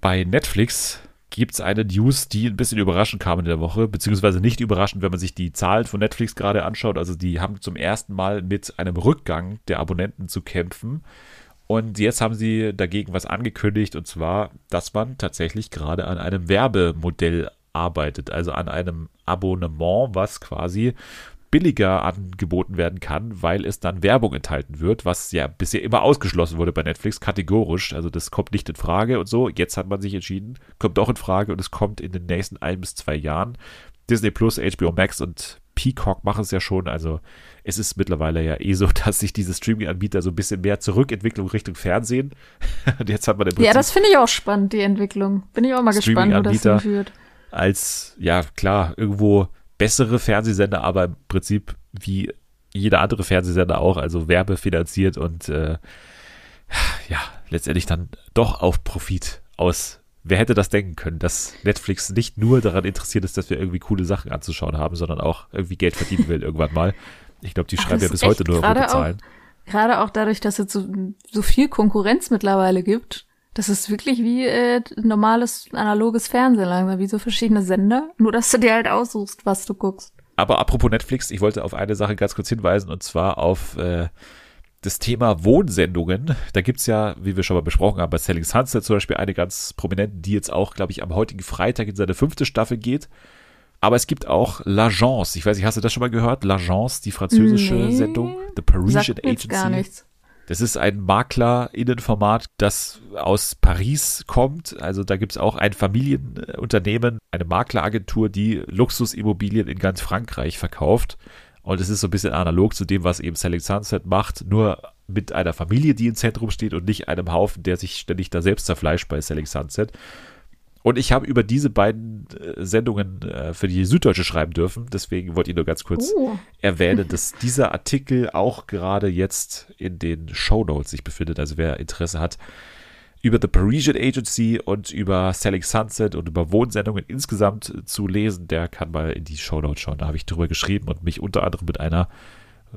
Bei Netflix gibt es eine News, die ein bisschen überraschend kam in der Woche, beziehungsweise nicht überraschend, wenn man sich die Zahlen von Netflix gerade anschaut. Also die haben zum ersten Mal mit einem Rückgang der Abonnenten zu kämpfen. Und jetzt haben sie dagegen was angekündigt, und zwar, dass man tatsächlich gerade an einem Werbemodell arbeitet, also an einem Abonnement, was quasi billiger angeboten werden kann, weil es dann Werbung enthalten wird, was ja bisher immer ausgeschlossen wurde bei Netflix, kategorisch. Also das kommt nicht in Frage und so. Jetzt hat man sich entschieden, kommt doch in Frage und es kommt in den nächsten ein bis zwei Jahren. Disney Plus, HBO Max und Peacock machen es ja schon. Also es ist mittlerweile ja eh so, dass sich diese Streaming-Anbieter so ein bisschen mehr zurückentwickeln Richtung Fernsehen. und jetzt hat man im Prinzip Ja, das finde ich auch spannend, die Entwicklung. Bin ich auch mal gespannt, wo das hinführt. als, ja klar, irgendwo bessere Fernsehsender, aber im Prinzip wie jeder andere Fernsehsender auch, also werbefinanziert und äh, ja, letztendlich dann doch auf Profit aus. Wer hätte das denken können, dass Netflix nicht nur daran interessiert ist, dass wir irgendwie coole Sachen anzuschauen haben, sondern auch irgendwie Geld verdienen will irgendwann mal. Ich glaube, die schreiben ja bis heute nur rote Zahlen. Gerade auch dadurch, dass es so, so viel Konkurrenz mittlerweile gibt. Das ist wirklich wie äh, normales analoges Fernsehen langsam, wie so verschiedene Sender. Nur, dass du dir halt aussuchst, was du guckst. Aber apropos Netflix, ich wollte auf eine Sache ganz kurz hinweisen und zwar auf äh, das Thema Wohnsendungen. Da gibt's ja, wie wir schon mal besprochen haben, bei Selling Sunset zum Beispiel eine ganz prominente, die jetzt auch, glaube ich, am heutigen Freitag in seine fünfte Staffel geht. Aber es gibt auch L'Agence. Ich weiß nicht, hast du das schon mal gehört? L'Agence, die französische Nee. Sendung. The Parisian Sagt Agency. gar nichts. Das ist ein Makler-Innenformat, das aus Paris kommt. Also da gibt es auch ein Familienunternehmen, eine Makleragentur, die Luxusimmobilien in ganz Frankreich verkauft. Und es ist so ein bisschen analog zu dem, was eben Selling Sunset macht, nur mit einer Familie, die im Zentrum steht und nicht einem Haufen, der sich ständig da selbst zerfleischt bei Selling Sunset. Und ich habe über diese beiden äh, Sendungen äh, für die Süddeutsche schreiben dürfen. Deswegen wollte ich nur ganz kurz Oh. erwähnen, dass dieser Artikel auch gerade jetzt in den Show Notes sich befindet. Also wer Interesse hat über The Parisian Agency und über Selling Sunset und über Wohnsendungen insgesamt zu lesen, der kann mal in die Show Notes schauen. Da habe ich drüber geschrieben und mich unter anderem mit einer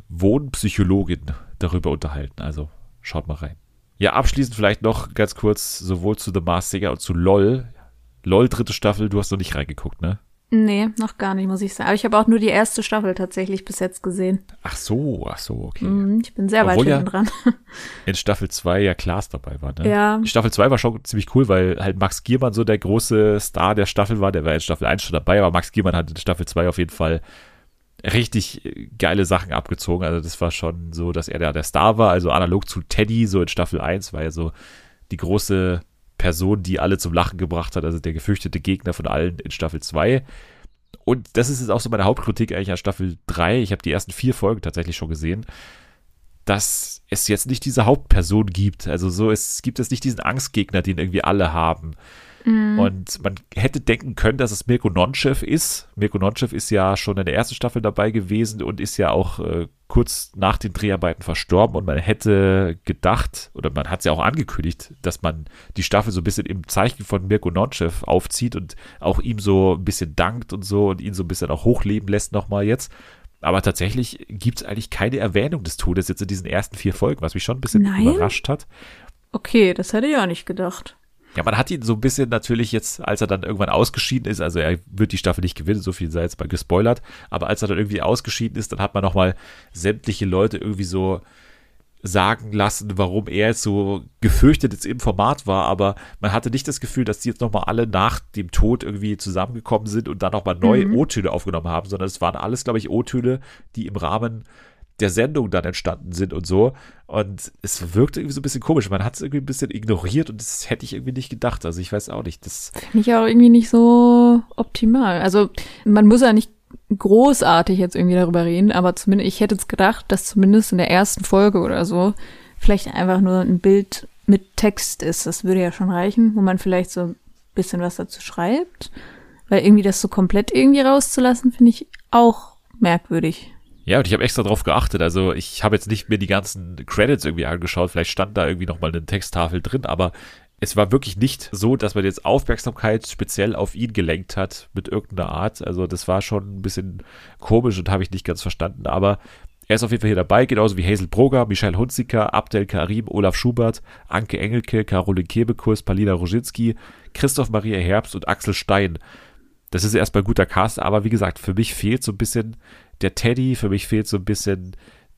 Wohnpsychologin darüber unterhalten. Also schaut mal rein. Ja, abschließend vielleicht noch ganz kurz sowohl zu The Mars Singer und zu LOL. LOL dritte Staffel, du hast noch nicht reingeguckt, ne? Nee, noch gar nicht, muss ich sagen. Aber ich habe auch nur die erste Staffel tatsächlich bis jetzt gesehen. Ach so, ach so, okay. Mhm, ich bin sehr Obwohl weit ja- hinten dran. in Staffel 2 ja Klaas dabei war, ne? Ja. Staffel 2 war schon ziemlich cool, weil halt Max Giermann so der große Star der Staffel war. Der war in Staffel 1 schon dabei, aber Max Giermann hat in Staffel 2 auf jeden Fall richtig äh, geile Sachen abgezogen. Also das war schon so, dass er der, der Star war. Also analog zu Teddy, so in Staffel 1 war er so die große Person, die alle zum Lachen gebracht hat. Also der gefürchtete Gegner von allen in Staffel 2. Und das ist jetzt auch so meine Hauptkritik eigentlich an Staffel 3. Ich habe die ersten vier Folgen tatsächlich schon gesehen dass es jetzt nicht diese Hauptperson gibt. Also so, es gibt jetzt nicht diesen Angstgegner, den irgendwie alle haben. Und man hätte denken können, dass es Mirko Nonchev ist. Mirko Nonchev ist ja schon in der ersten Staffel dabei gewesen und ist ja auch äh, kurz nach den Dreharbeiten verstorben. Und man hätte gedacht, oder man hat es ja auch angekündigt, dass man die Staffel so ein bisschen im Zeichen von Mirko Nonchev aufzieht und auch ihm so ein bisschen dankt und so und ihn so ein bisschen auch hochleben lässt nochmal jetzt. Aber tatsächlich gibt es eigentlich keine Erwähnung des Todes jetzt in diesen ersten vier Folgen, was mich schon ein bisschen Nein? überrascht hat. Okay, das hätte ich auch nicht gedacht. Ja, man hat ihn so ein bisschen natürlich jetzt, als er dann irgendwann ausgeschieden ist, also er wird die Staffel nicht gewinnen, so viel sei jetzt mal gespoilert, aber als er dann irgendwie ausgeschieden ist, dann hat man nochmal sämtliche Leute irgendwie so sagen lassen, warum er jetzt so gefürchtet jetzt im Format war, aber man hatte nicht das Gefühl, dass die jetzt nochmal alle nach dem Tod irgendwie zusammengekommen sind und dann nochmal neue O-Töne aufgenommen haben, sondern es waren alles, glaube ich, O-Töne, die im Rahmen der Sendung dann entstanden sind und so. Und es wirkte irgendwie so ein bisschen komisch. Man hat es irgendwie ein bisschen ignoriert und das hätte ich irgendwie nicht gedacht. Also ich weiß auch nicht. Das, Finde ich auch irgendwie nicht so optimal. Also man muss ja nicht großartig jetzt irgendwie darüber reden, aber zumindest, ich hätte jetzt gedacht, dass zumindest in der ersten Folge oder so vielleicht einfach nur ein Bild mit Text ist. Das würde ja schon reichen, wo man vielleicht so ein bisschen was dazu schreibt. Weil irgendwie das so komplett irgendwie rauszulassen, finde ich auch merkwürdig. Ja, und ich habe extra drauf geachtet. Also ich habe jetzt nicht mir die ganzen Credits irgendwie angeschaut. Vielleicht stand da irgendwie nochmal eine Texttafel drin, aber es war wirklich nicht so, dass man jetzt Aufmerksamkeit speziell auf ihn gelenkt hat mit irgendeiner Art. Also das war schon ein bisschen komisch und habe ich nicht ganz verstanden. Aber er ist auf jeden Fall hier dabei, genauso wie Hazel Broger, Michael Hunziker, Abdel Karim, Olaf Schubert, Anke Engelke, Caroline Kebekus, Palina Roginski, Christoph Maria Herbst und Axel Stein. Das ist erstmal ein guter Cast, aber wie gesagt, für mich fehlt so ein bisschen der Teddy, für mich fehlt so ein bisschen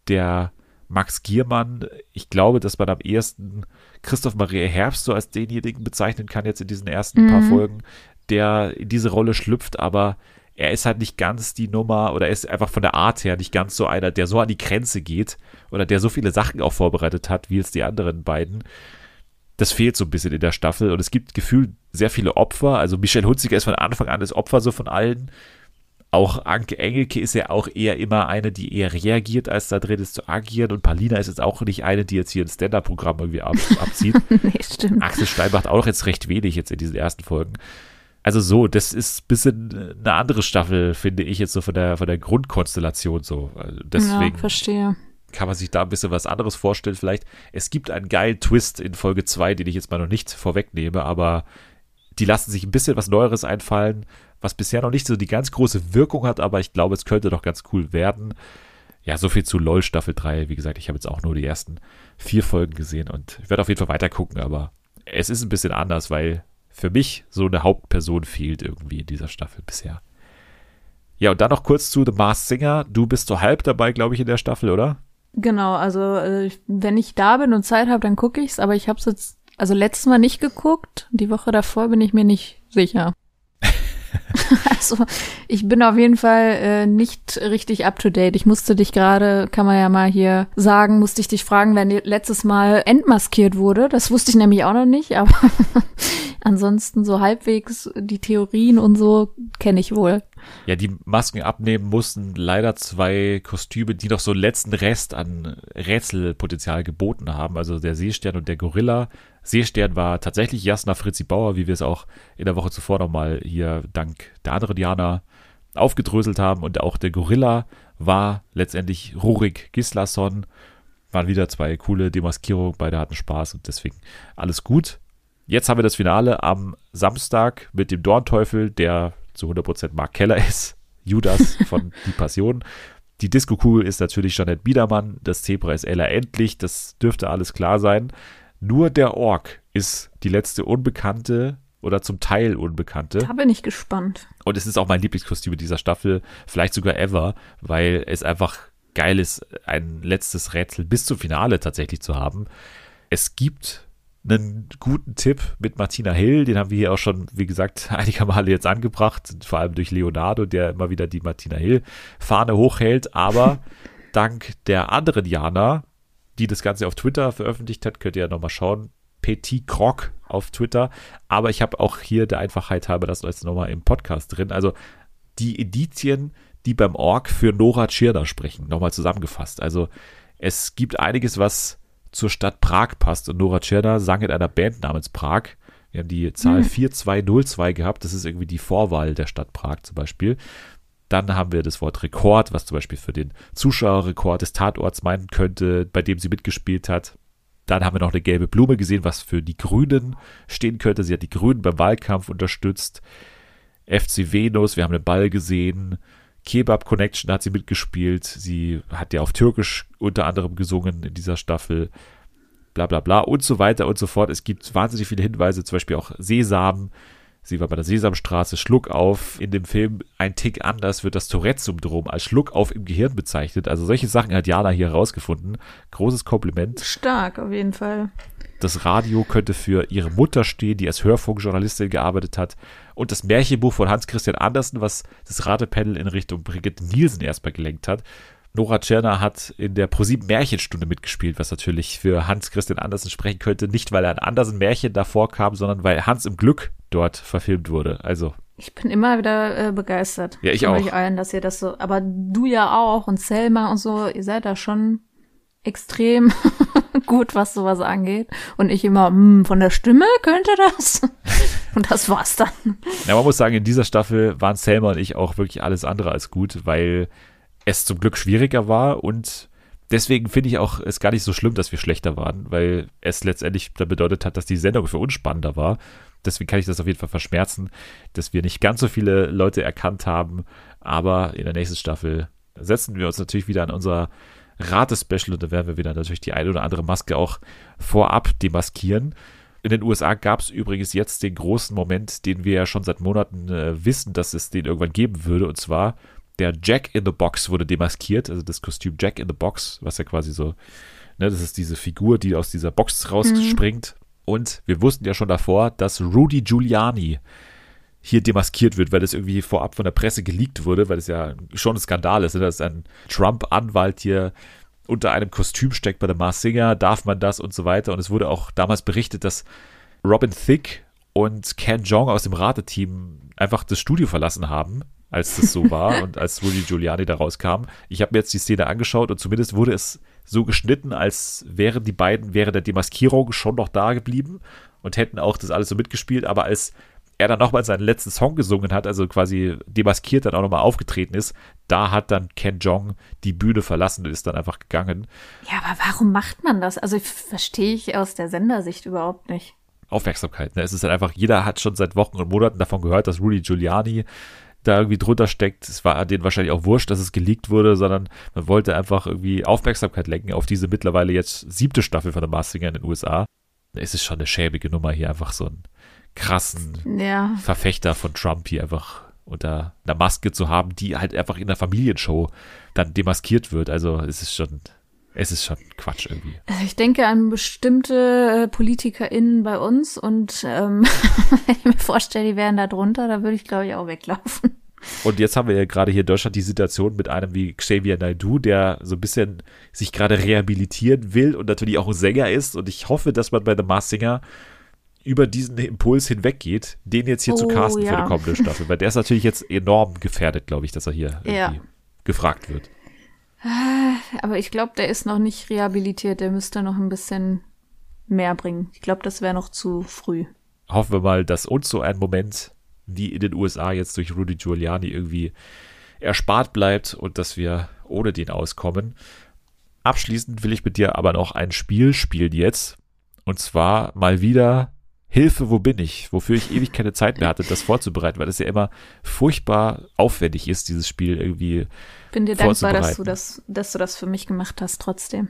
der Max Giermann. Ich glaube, dass man am ehesten Christoph Maria Herbst so als denjenigen bezeichnen kann, jetzt in diesen ersten paar Folgen, der in diese Rolle schlüpft, aber er ist halt nicht ganz die Nummer oder er ist einfach von der Art her nicht ganz so einer, der so an die Grenze geht oder der so viele Sachen auch vorbereitet hat, wie jetzt die anderen beiden. Das fehlt so ein bisschen in der Staffel und es gibt gefühlt sehr viele Opfer. Also Michelle Hunziker ist von Anfang an das Opfer so von allen. Auch Anke Engelke ist ja auch eher immer eine, die eher reagiert, als da drin ist zu agieren. Und Palina ist jetzt auch nicht eine, die jetzt hier ein Stand-Up-Programm irgendwie ab, abzieht. nee, stimmt. Axel Stein macht auch jetzt recht wenig jetzt in diesen ersten Folgen. Also so, das ist ein bisschen eine andere Staffel, finde ich jetzt so von der, von der Grundkonstellation so. Also deswegen ja, verstehe. kann man sich da ein bisschen was anderes vorstellen. Vielleicht, es gibt einen geilen Twist in Folge 2, den ich jetzt mal noch nicht vorwegnehme, aber die lassen sich ein bisschen was Neueres einfallen, was bisher noch nicht so die ganz große Wirkung hat, aber ich glaube, es könnte doch ganz cool werden. Ja, so viel zu LOL Staffel 3. Wie gesagt, ich habe jetzt auch nur die ersten vier Folgen gesehen und ich werde auf jeden Fall weiter gucken, aber es ist ein bisschen anders, weil für mich so eine Hauptperson fehlt irgendwie in dieser Staffel bisher. Ja, und dann noch kurz zu The Mars Singer. Du bist so halb dabei, glaube ich, in der Staffel, oder? Genau, also äh, wenn ich da bin und Zeit habe, dann gucke ich's, aber ich habe es jetzt also letztes Mal nicht geguckt. Die Woche davor bin ich mir nicht sicher. also ich bin auf jeden Fall äh, nicht richtig up to date. Ich musste dich gerade, kann man ja mal hier sagen, musste ich dich fragen, wenn letztes Mal entmaskiert wurde. Das wusste ich nämlich auch noch nicht, aber Ansonsten so halbwegs die Theorien und so kenne ich wohl. Ja, die Masken abnehmen mussten leider zwei Kostüme, die noch so einen letzten Rest an Rätselpotenzial geboten haben. Also der Seestern und der Gorilla. Seestern war tatsächlich Jasna Fritzi Bauer, wie wir es auch in der Woche zuvor nochmal hier dank der anderen Diana aufgedröselt haben. Und auch der Gorilla war letztendlich Rurik Gislason. Waren wieder zwei coole Demaskierungen, beide hatten Spaß und deswegen alles gut. Jetzt haben wir das Finale am Samstag mit dem Dornteufel, der zu 100% Mark Keller ist. Judas von Die Passion. Die Disco-Kugel ist natürlich Janet Biedermann. Das Zebra ist Ella Endlich. Das dürfte alles klar sein. Nur der Ork ist die letzte Unbekannte oder zum Teil Unbekannte. Da bin ich gespannt. Und es ist auch mein Lieblingskostüm dieser Staffel, vielleicht sogar ever, weil es einfach geil ist, ein letztes Rätsel bis zum Finale tatsächlich zu haben. Es gibt einen guten Tipp mit Martina Hill, den haben wir hier auch schon, wie gesagt, einige Male jetzt angebracht, vor allem durch Leonardo, der immer wieder die Martina Hill-Fahne hochhält, aber dank der anderen Jana, die das Ganze auf Twitter veröffentlicht hat, könnt ihr ja nochmal schauen, Petit Croc auf Twitter, aber ich habe auch hier der Einfachheit halber das jetzt nochmal im Podcast drin, also die Indizien, die beim Org für Nora Tschirner sprechen, nochmal zusammengefasst, also es gibt einiges, was zur Stadt Prag passt. Und Nora Tschirner sang in einer Band namens Prag. Wir haben die Zahl Mhm. 4202 gehabt. Das ist irgendwie die Vorwahl der Stadt Prag zum Beispiel. Dann haben wir das Wort Rekord, was zum Beispiel für den Zuschauerrekord des Tatorts meinen könnte, bei dem sie mitgespielt hat. Dann haben wir noch eine gelbe Blume gesehen, was für die Grünen stehen könnte. Sie hat die Grünen beim Wahlkampf unterstützt. FC Venus, wir haben einen Ball gesehen. Kebab Connection hat sie mitgespielt. Sie hat ja auf Türkisch unter anderem gesungen in dieser Staffel. Bla bla bla und so weiter und so fort. Es gibt wahnsinnig viele Hinweise, zum Beispiel auch Sesam. Sie war bei der Sesamstraße, Schluck auf. In dem Film ein Tick anders wird das Tourette-Syndrom als Schluck auf im Gehirn bezeichnet. Also solche Sachen hat Jana hier herausgefunden. Großes Kompliment. Stark, auf jeden Fall. Das Radio könnte für ihre Mutter stehen, die als Hörfunkjournalistin gearbeitet hat. Und das Märchenbuch von Hans-Christian Andersen, was das Ratepanel in Richtung Brigitte Nielsen erstmal gelenkt hat. Nora Tschirner hat in der ProSieben Märchenstunde mitgespielt, was natürlich für Hans-Christian Andersen sprechen könnte. Nicht, weil er ein Andersen Märchen davor kam, sondern weil Hans im Glück dort verfilmt wurde. Also, Ich bin immer wieder äh, begeistert. Ja, ich auch. euch allen, dass ihr das so, aber du ja auch und Selma und so, ihr seid da schon extrem gut, was sowas angeht. Und ich immer, hm, von der Stimme könnte das. und das war's dann. na, man muss sagen, in dieser Staffel waren Selma und ich auch wirklich alles andere als gut, weil es zum Glück schwieriger war und deswegen finde ich auch es gar nicht so schlimm, dass wir schlechter waren, weil es letztendlich dann bedeutet hat, dass die Sendung für uns spannender war. Deswegen kann ich das auf jeden Fall verschmerzen, dass wir nicht ganz so viele Leute erkannt haben. Aber in der nächsten Staffel setzen wir uns natürlich wieder an unser Rate-Special und da werden wir wieder natürlich die eine oder andere Maske auch vorab demaskieren. In den USA gab es übrigens jetzt den großen Moment, den wir ja schon seit Monaten äh, wissen, dass es den irgendwann geben würde. Und zwar der Jack in the Box wurde demaskiert, also das Kostüm Jack in the Box, was ja quasi so, ne, das ist diese Figur, die aus dieser Box rausspringt. Und wir wussten ja schon davor, dass Rudy Giuliani hier demaskiert wird, weil das irgendwie vorab von der Presse geleakt wurde, weil das ja schon ein Skandal ist, ne, dass ein Trump-Anwalt hier unter einem Kostüm steckt bei der Mars Singer, darf man das und so weiter. Und es wurde auch damals berichtet, dass Robin Thicke und Ken Jong aus dem Rateteam einfach das Studio verlassen haben, als das so war und als Rudy Giuliani da rauskam. Ich habe mir jetzt die Szene angeschaut und zumindest wurde es so geschnitten, als wären die beiden während der Demaskierung schon noch da geblieben und hätten auch das alles so mitgespielt, aber als er dann nochmal seinen letzten Song gesungen hat, also quasi demaskiert dann auch nochmal aufgetreten ist, da hat dann Ken Jong die Bühne verlassen und ist dann einfach gegangen. Ja, aber warum macht man das? Also verstehe ich aus der Sendersicht überhaupt nicht. Aufmerksamkeit. Ne? Es ist halt einfach, jeder hat schon seit Wochen und Monaten davon gehört, dass Rudy Giuliani da irgendwie drunter steckt. Es war denen wahrscheinlich auch wurscht, dass es geleakt wurde, sondern man wollte einfach irgendwie Aufmerksamkeit lenken auf diese mittlerweile jetzt siebte Staffel von The Masked Singer in den USA. Es ist schon eine schäbige Nummer hier, einfach so einen krassen Ja, Verfechter von Trump hier einfach unter einer Maske zu haben, die halt einfach in der Familienshow dann demaskiert wird. Also es ist schon, es ist schon Quatsch irgendwie. Also ich denke an bestimmte äh, PolitikerInnen bei uns und ähm, wenn ich mir vorstelle, die wären da drunter, da würde ich glaube ich auch weglaufen. Und jetzt haben wir ja gerade hier in Deutschland die Situation mit einem wie Xavier Naidoo, der so ein bisschen sich gerade rehabilitieren will und natürlich auch ein Sänger ist. Und ich hoffe, dass man bei The Masked Singer über diesen Impuls hinweggeht, den jetzt hier zu Oh, casten für ja. die kommende Staffel. Weil der ist natürlich jetzt enorm gefährdet, glaube ich, dass er hier Ja. irgendwie gefragt wird. Aber ich glaube, der ist noch nicht rehabilitiert. Der müsste noch ein bisschen mehr bringen. Ich glaube, das wäre noch zu früh. Hoffen wir mal, dass uns so ein Moment wie in den USA jetzt durch Rudy Giuliani irgendwie erspart bleibt und dass wir ohne den auskommen. Abschließend will ich mit dir aber noch ein Spiel spielen jetzt. Und zwar mal wieder Hilfe, wo bin ich? Wofür ich ewig keine Zeit mehr hatte, das vorzubereiten, weil es ja immer furchtbar aufwendig ist, dieses Spiel irgendwie Bin dir dankbar, dass du das, dass du das für mich gemacht hast, trotzdem.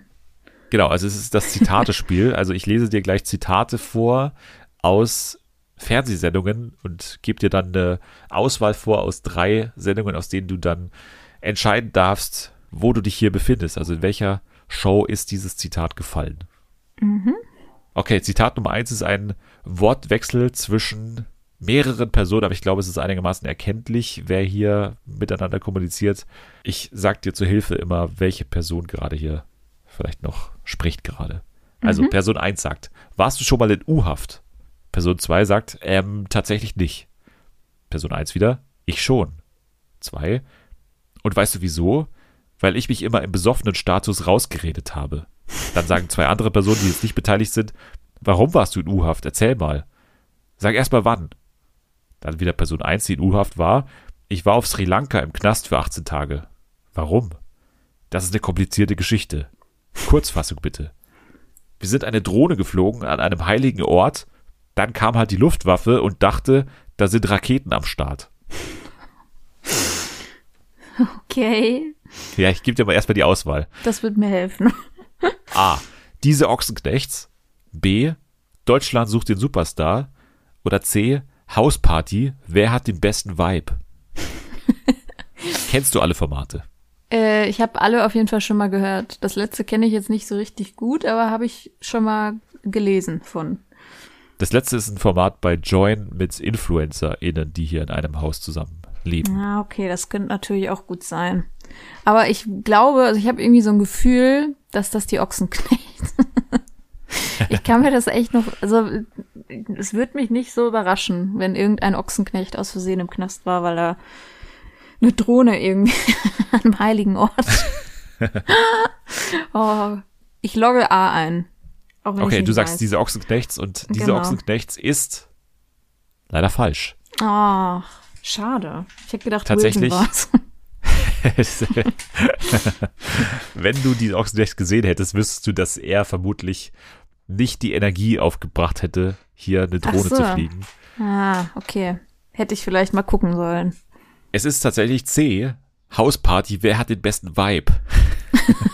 Genau, also es ist das Zitatespiel. Also ich lese dir gleich Zitate vor aus Fernsehsendungen und gebe dir dann eine Auswahl vor aus drei Sendungen, aus denen du dann entscheiden darfst, wo du dich hier befindest. Also in welcher Show ist dieses Zitat gefallen. Okay, Zitat Nummer eins ist ein Wortwechsel zwischen mehreren Personen, aber ich glaube, es ist einigermaßen erkenntlich, wer hier miteinander kommuniziert. Ich sag dir zur Hilfe immer, welche Person gerade hier vielleicht noch spricht gerade. Also Person 1 sagt, warst du schon mal in U-Haft? Person 2 sagt, ähm, tatsächlich nicht. Person 1 wieder, ich schon. 2, und weißt du wieso? Weil ich mich immer im besoffenen Status rausgeredet habe. Dann sagen zwei andere Personen, die jetzt nicht beteiligt sind, warum warst du in U-Haft? Erzähl mal. Sag erst mal wann. Dann wieder Person 1, die in U-Haft war. Ich war auf Sri Lanka im Knast für 18 Tage. Warum? Das ist eine komplizierte Geschichte. Kurzfassung bitte. Wir sind eine Drohne geflogen an einem heiligen Ort. Dann kam halt die Luftwaffe und dachte, da sind Raketen am Start. Okay, Ja, ich gebe dir mal erstmal die Auswahl. das wird mir helfen. A. Diese Ochsenknechts. B. Deutschland sucht den Superstar. Oder C. Hausparty. Wer hat den besten Vibe? Kennst du alle Formate? Äh, ich habe alle auf jeden Fall schon mal gehört. Das letzte kenne ich jetzt nicht so richtig gut, aber habe ich schon mal gelesen von. Das letzte ist ein Format bei Join mit InfluencerInnen, die hier in einem Haus zusammen leben. Ah, okay, das könnte natürlich auch gut sein. Aber ich glaube, also ich habe irgendwie so ein Gefühl, dass das die Ochsenknechts. ich kann mir das echt noch, also es wird mich nicht so überraschen, wenn irgendein Ochsenknecht aus Versehen im Knast war, weil er eine Drohne irgendwie an einem heiligen Ort. oh, ich logge A ein. Okay, du sagst weiß. diese Ochsenknechts und diese Genau. Ochsenknechts ist leider falsch. Ach, schade. Ich hätte gedacht, Tatsächlich. Wilson war's. Wenn du diese Ochsenknechts gesehen hättest, wüsstest du, dass er vermutlich nicht die Energie aufgebracht hätte, hier eine Drohne so. zu fliegen. Ah, okay. Hätte ich vielleicht mal gucken sollen. Es ist tatsächlich C. Hausparty, wer hat den besten Vibe?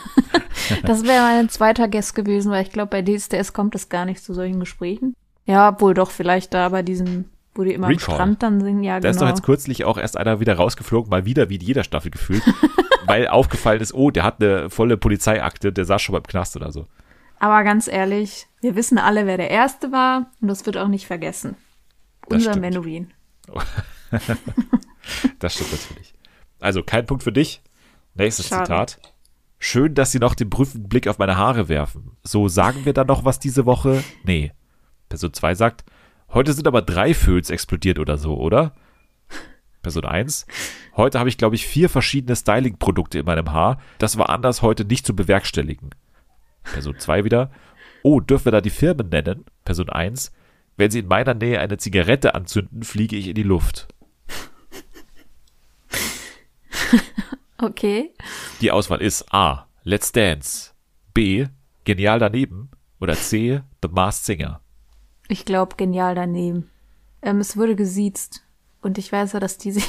Das wäre mein zweiter Guess gewesen, weil ich glaube, bei DSDS kommt es gar nicht zu solchen Gesprächen. Ja, wohl doch, vielleicht da bei diesem, wo die immer Recall. am Strand dann singen. Ja, Da ist doch genau. jetzt kürzlich auch erst einer wieder rausgeflogen, mal wieder wie in jeder Staffel gefühlt, weil aufgefallen ist, oh, der hat eine volle Polizeiakte, der saß schon mal im Knast oder so. Aber ganz ehrlich, wir wissen alle, wer der Erste war und das wird auch nicht vergessen. Das Unser stimmt. Menuhin. Das stimmt natürlich. Also kein Punkt für dich. Nächstes Schade. Zitat. Schön, dass Sie noch den prüfenden Blick auf meine Haare werfen. So, sagen wir dann noch was diese Woche? Nee. Person 2 sagt, heute sind aber drei Föhns explodiert oder so, oder? Person 1, heute habe ich, glaube ich, vier verschiedene Styling-Produkte in meinem Haar. Das war anders heute nicht zu bewerkstelligen. Person 2 wieder, oh, dürfen wir da die Firmen nennen? Person 1, wenn Sie in meiner Nähe eine Zigarette anzünden, fliege ich in die Luft. Okay. Die Auswahl ist A. Let's Dance. B. Genial daneben. Oder C. The Masked Singer. Ich glaube, genial daneben. Ähm, es wurde gesiezt. Und ich weiß ja, dass die sich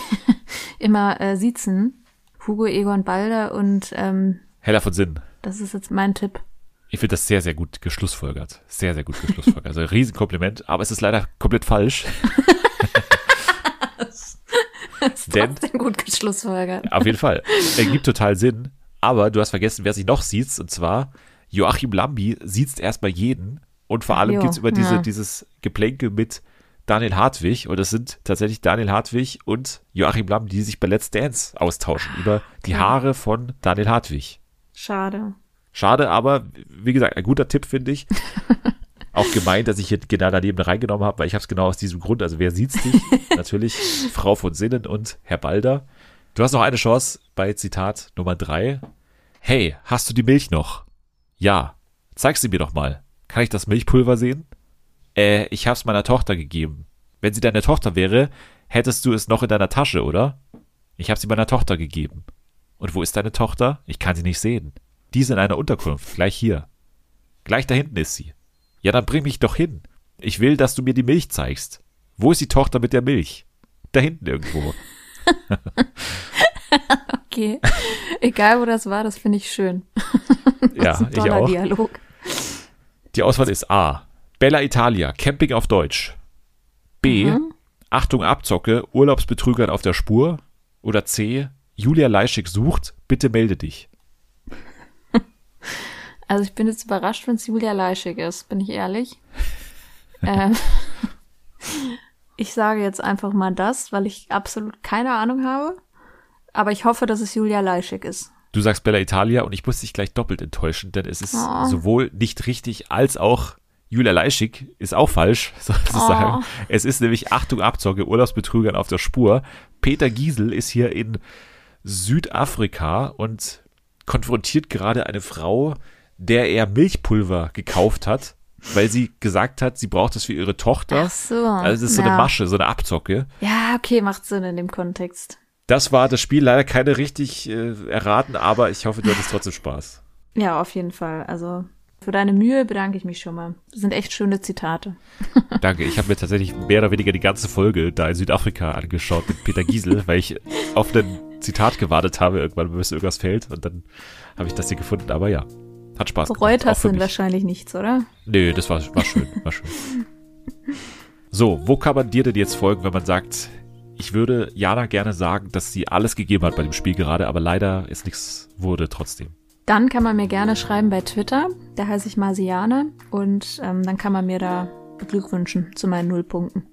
immer äh, siezen. Hugo, Egon, Balder und ähm, Heller von Sinn. das ist jetzt mein Tipp. Ich finde das sehr, sehr gut geschlussfolgert. Sehr, sehr gut geschlussfolgert. Also ein Riesenkompliment, aber es ist leider komplett falsch. Das ist Denn- trotzdem gut geschlussfolgert. Auf jeden Fall. Ergibt total Sinn. Aber du hast vergessen, wer sich noch sieht. Und zwar Joachim Lambi sieht erstmal jeden. Und vor allem Jo, gibt's über diese, ja. dieses Geplänkel mit Daniel Hartwig. Und es sind tatsächlich Daniel Hartwig und Joachim Lambi, die sich bei Let's Dance austauschen über die. Haare von Daniel Hartwig. Schade. Schade, aber wie gesagt, ein guter Tipp finde ich. Auch gemeint, dass ich hier genau daneben reingenommen habe, weil ich habe es genau aus diesem Grund. Also wer sieht's nicht? Natürlich Frau von Sinnen und Herr Balder. Du hast noch eine Chance bei Zitat Nummer drei. Hey, hast du die Milch noch? Ja. Zeig sie mir doch mal. Kann ich das Milchpulver sehen? Äh, ich hab's meiner Tochter gegeben. Wenn sie deine Tochter wäre, hättest du es noch in deiner Tasche, oder? Ich hab sie meiner Tochter gegeben. Und wo ist deine Tochter? Ich kann sie nicht sehen. Die ist in einer Unterkunft, gleich hier. Gleich da hinten ist sie. Ja, dann bring mich doch hin. Ich will, dass du mir die Milch zeigst. Wo ist die Tochter mit der Milch? Da hinten irgendwo. Okay. Egal, wo das war, das finde ich schön. Ja, das ist ein ich auch. Dialog. Die Auswahl ist A. Bella Italia, Camping auf Deutsch. B. Mhm. Achtung Abzocke, Urlaubsbetrügern auf der Spur. Oder C. Julia Leischig sucht, bitte melde dich. Also ich bin jetzt überrascht, wenn es Julia Leischig ist, bin ich ehrlich. ähm, ich sage jetzt einfach mal das, weil ich absolut keine Ahnung habe. Aber ich hoffe, dass es Julia Leischig ist. Du sagst Bella Italia und ich muss dich gleich doppelt enttäuschen, denn es ist Oh. sowohl nicht richtig als auch Julia Leischig ist auch falsch, sozusagen. Oh. Es ist nämlich Achtung Abzocke, Urlaubsbetrügern auf der Spur. Peter Giesel ist hier in Südafrika und konfrontiert gerade eine Frau, der er Milchpulver gekauft hat, weil sie gesagt hat, sie braucht es für ihre Tochter. Ach so. Also es ist so ja. eine Masche, so eine Abzocke. Ja, okay, macht Sinn in dem Kontext. Das war das Spiel leider keine richtig äh, erraten, aber ich hoffe, du hattest trotzdem Spaß. Ja, auf jeden Fall. Also für deine Mühe bedanke ich mich schon mal. Das sind echt schöne Zitate. Danke, ich habe mir tatsächlich mehr oder weniger die ganze Folge da in Südafrika angeschaut mit Peter Giesel, weil ich auf ein Zitat gewartet habe, irgendwann, bis irgendwas fällt und dann habe ich das hier gefunden, aber ja, hat Spaß Bereut gemacht. hast du wahrscheinlich nichts, oder? Nö, das war, war schön, war schön. So, wo kann man dir denn jetzt folgen, wenn man sagt, ich würde Jana gerne sagen, dass sie alles gegeben hat bei dem Spiel gerade, aber leider ist nichts wurde trotzdem. Dann kann man mir gerne schreiben bei Twitter. Da heiße ich Marsiane. Und ähm, dann kann man mir da beglückwünschen zu meinen Nullpunkten.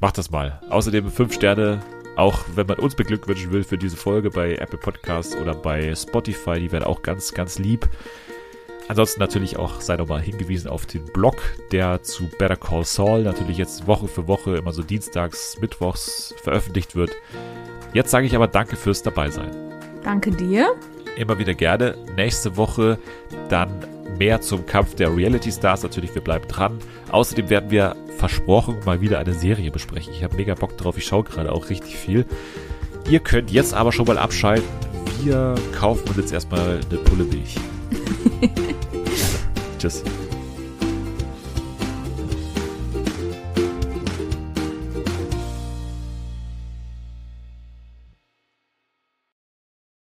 Macht das mal. Außerdem fünf Sterne, auch wenn man uns beglückwünschen will für diese Folge bei Apple Podcasts oder bei Spotify, die werden auch ganz, ganz lieb. Ansonsten natürlich auch sei nochmal hingewiesen auf den Blog, der zu Better Call Saul natürlich jetzt Woche für Woche immer so dienstags, mittwochs veröffentlicht wird. Jetzt sage ich aber danke fürs Dabeisein. Danke dir. Immer wieder gerne. Nächste Woche dann mehr zum Kampf der Reality Stars. Natürlich, wir bleiben dran. Außerdem werden wir versprochen mal wieder eine Serie besprechen. Ich habe mega Bock drauf. Ich schaue gerade auch richtig viel. Ihr könnt jetzt aber schon mal abschalten. Wir kaufen uns jetzt erstmal eine Pulle Milch. Tschüss.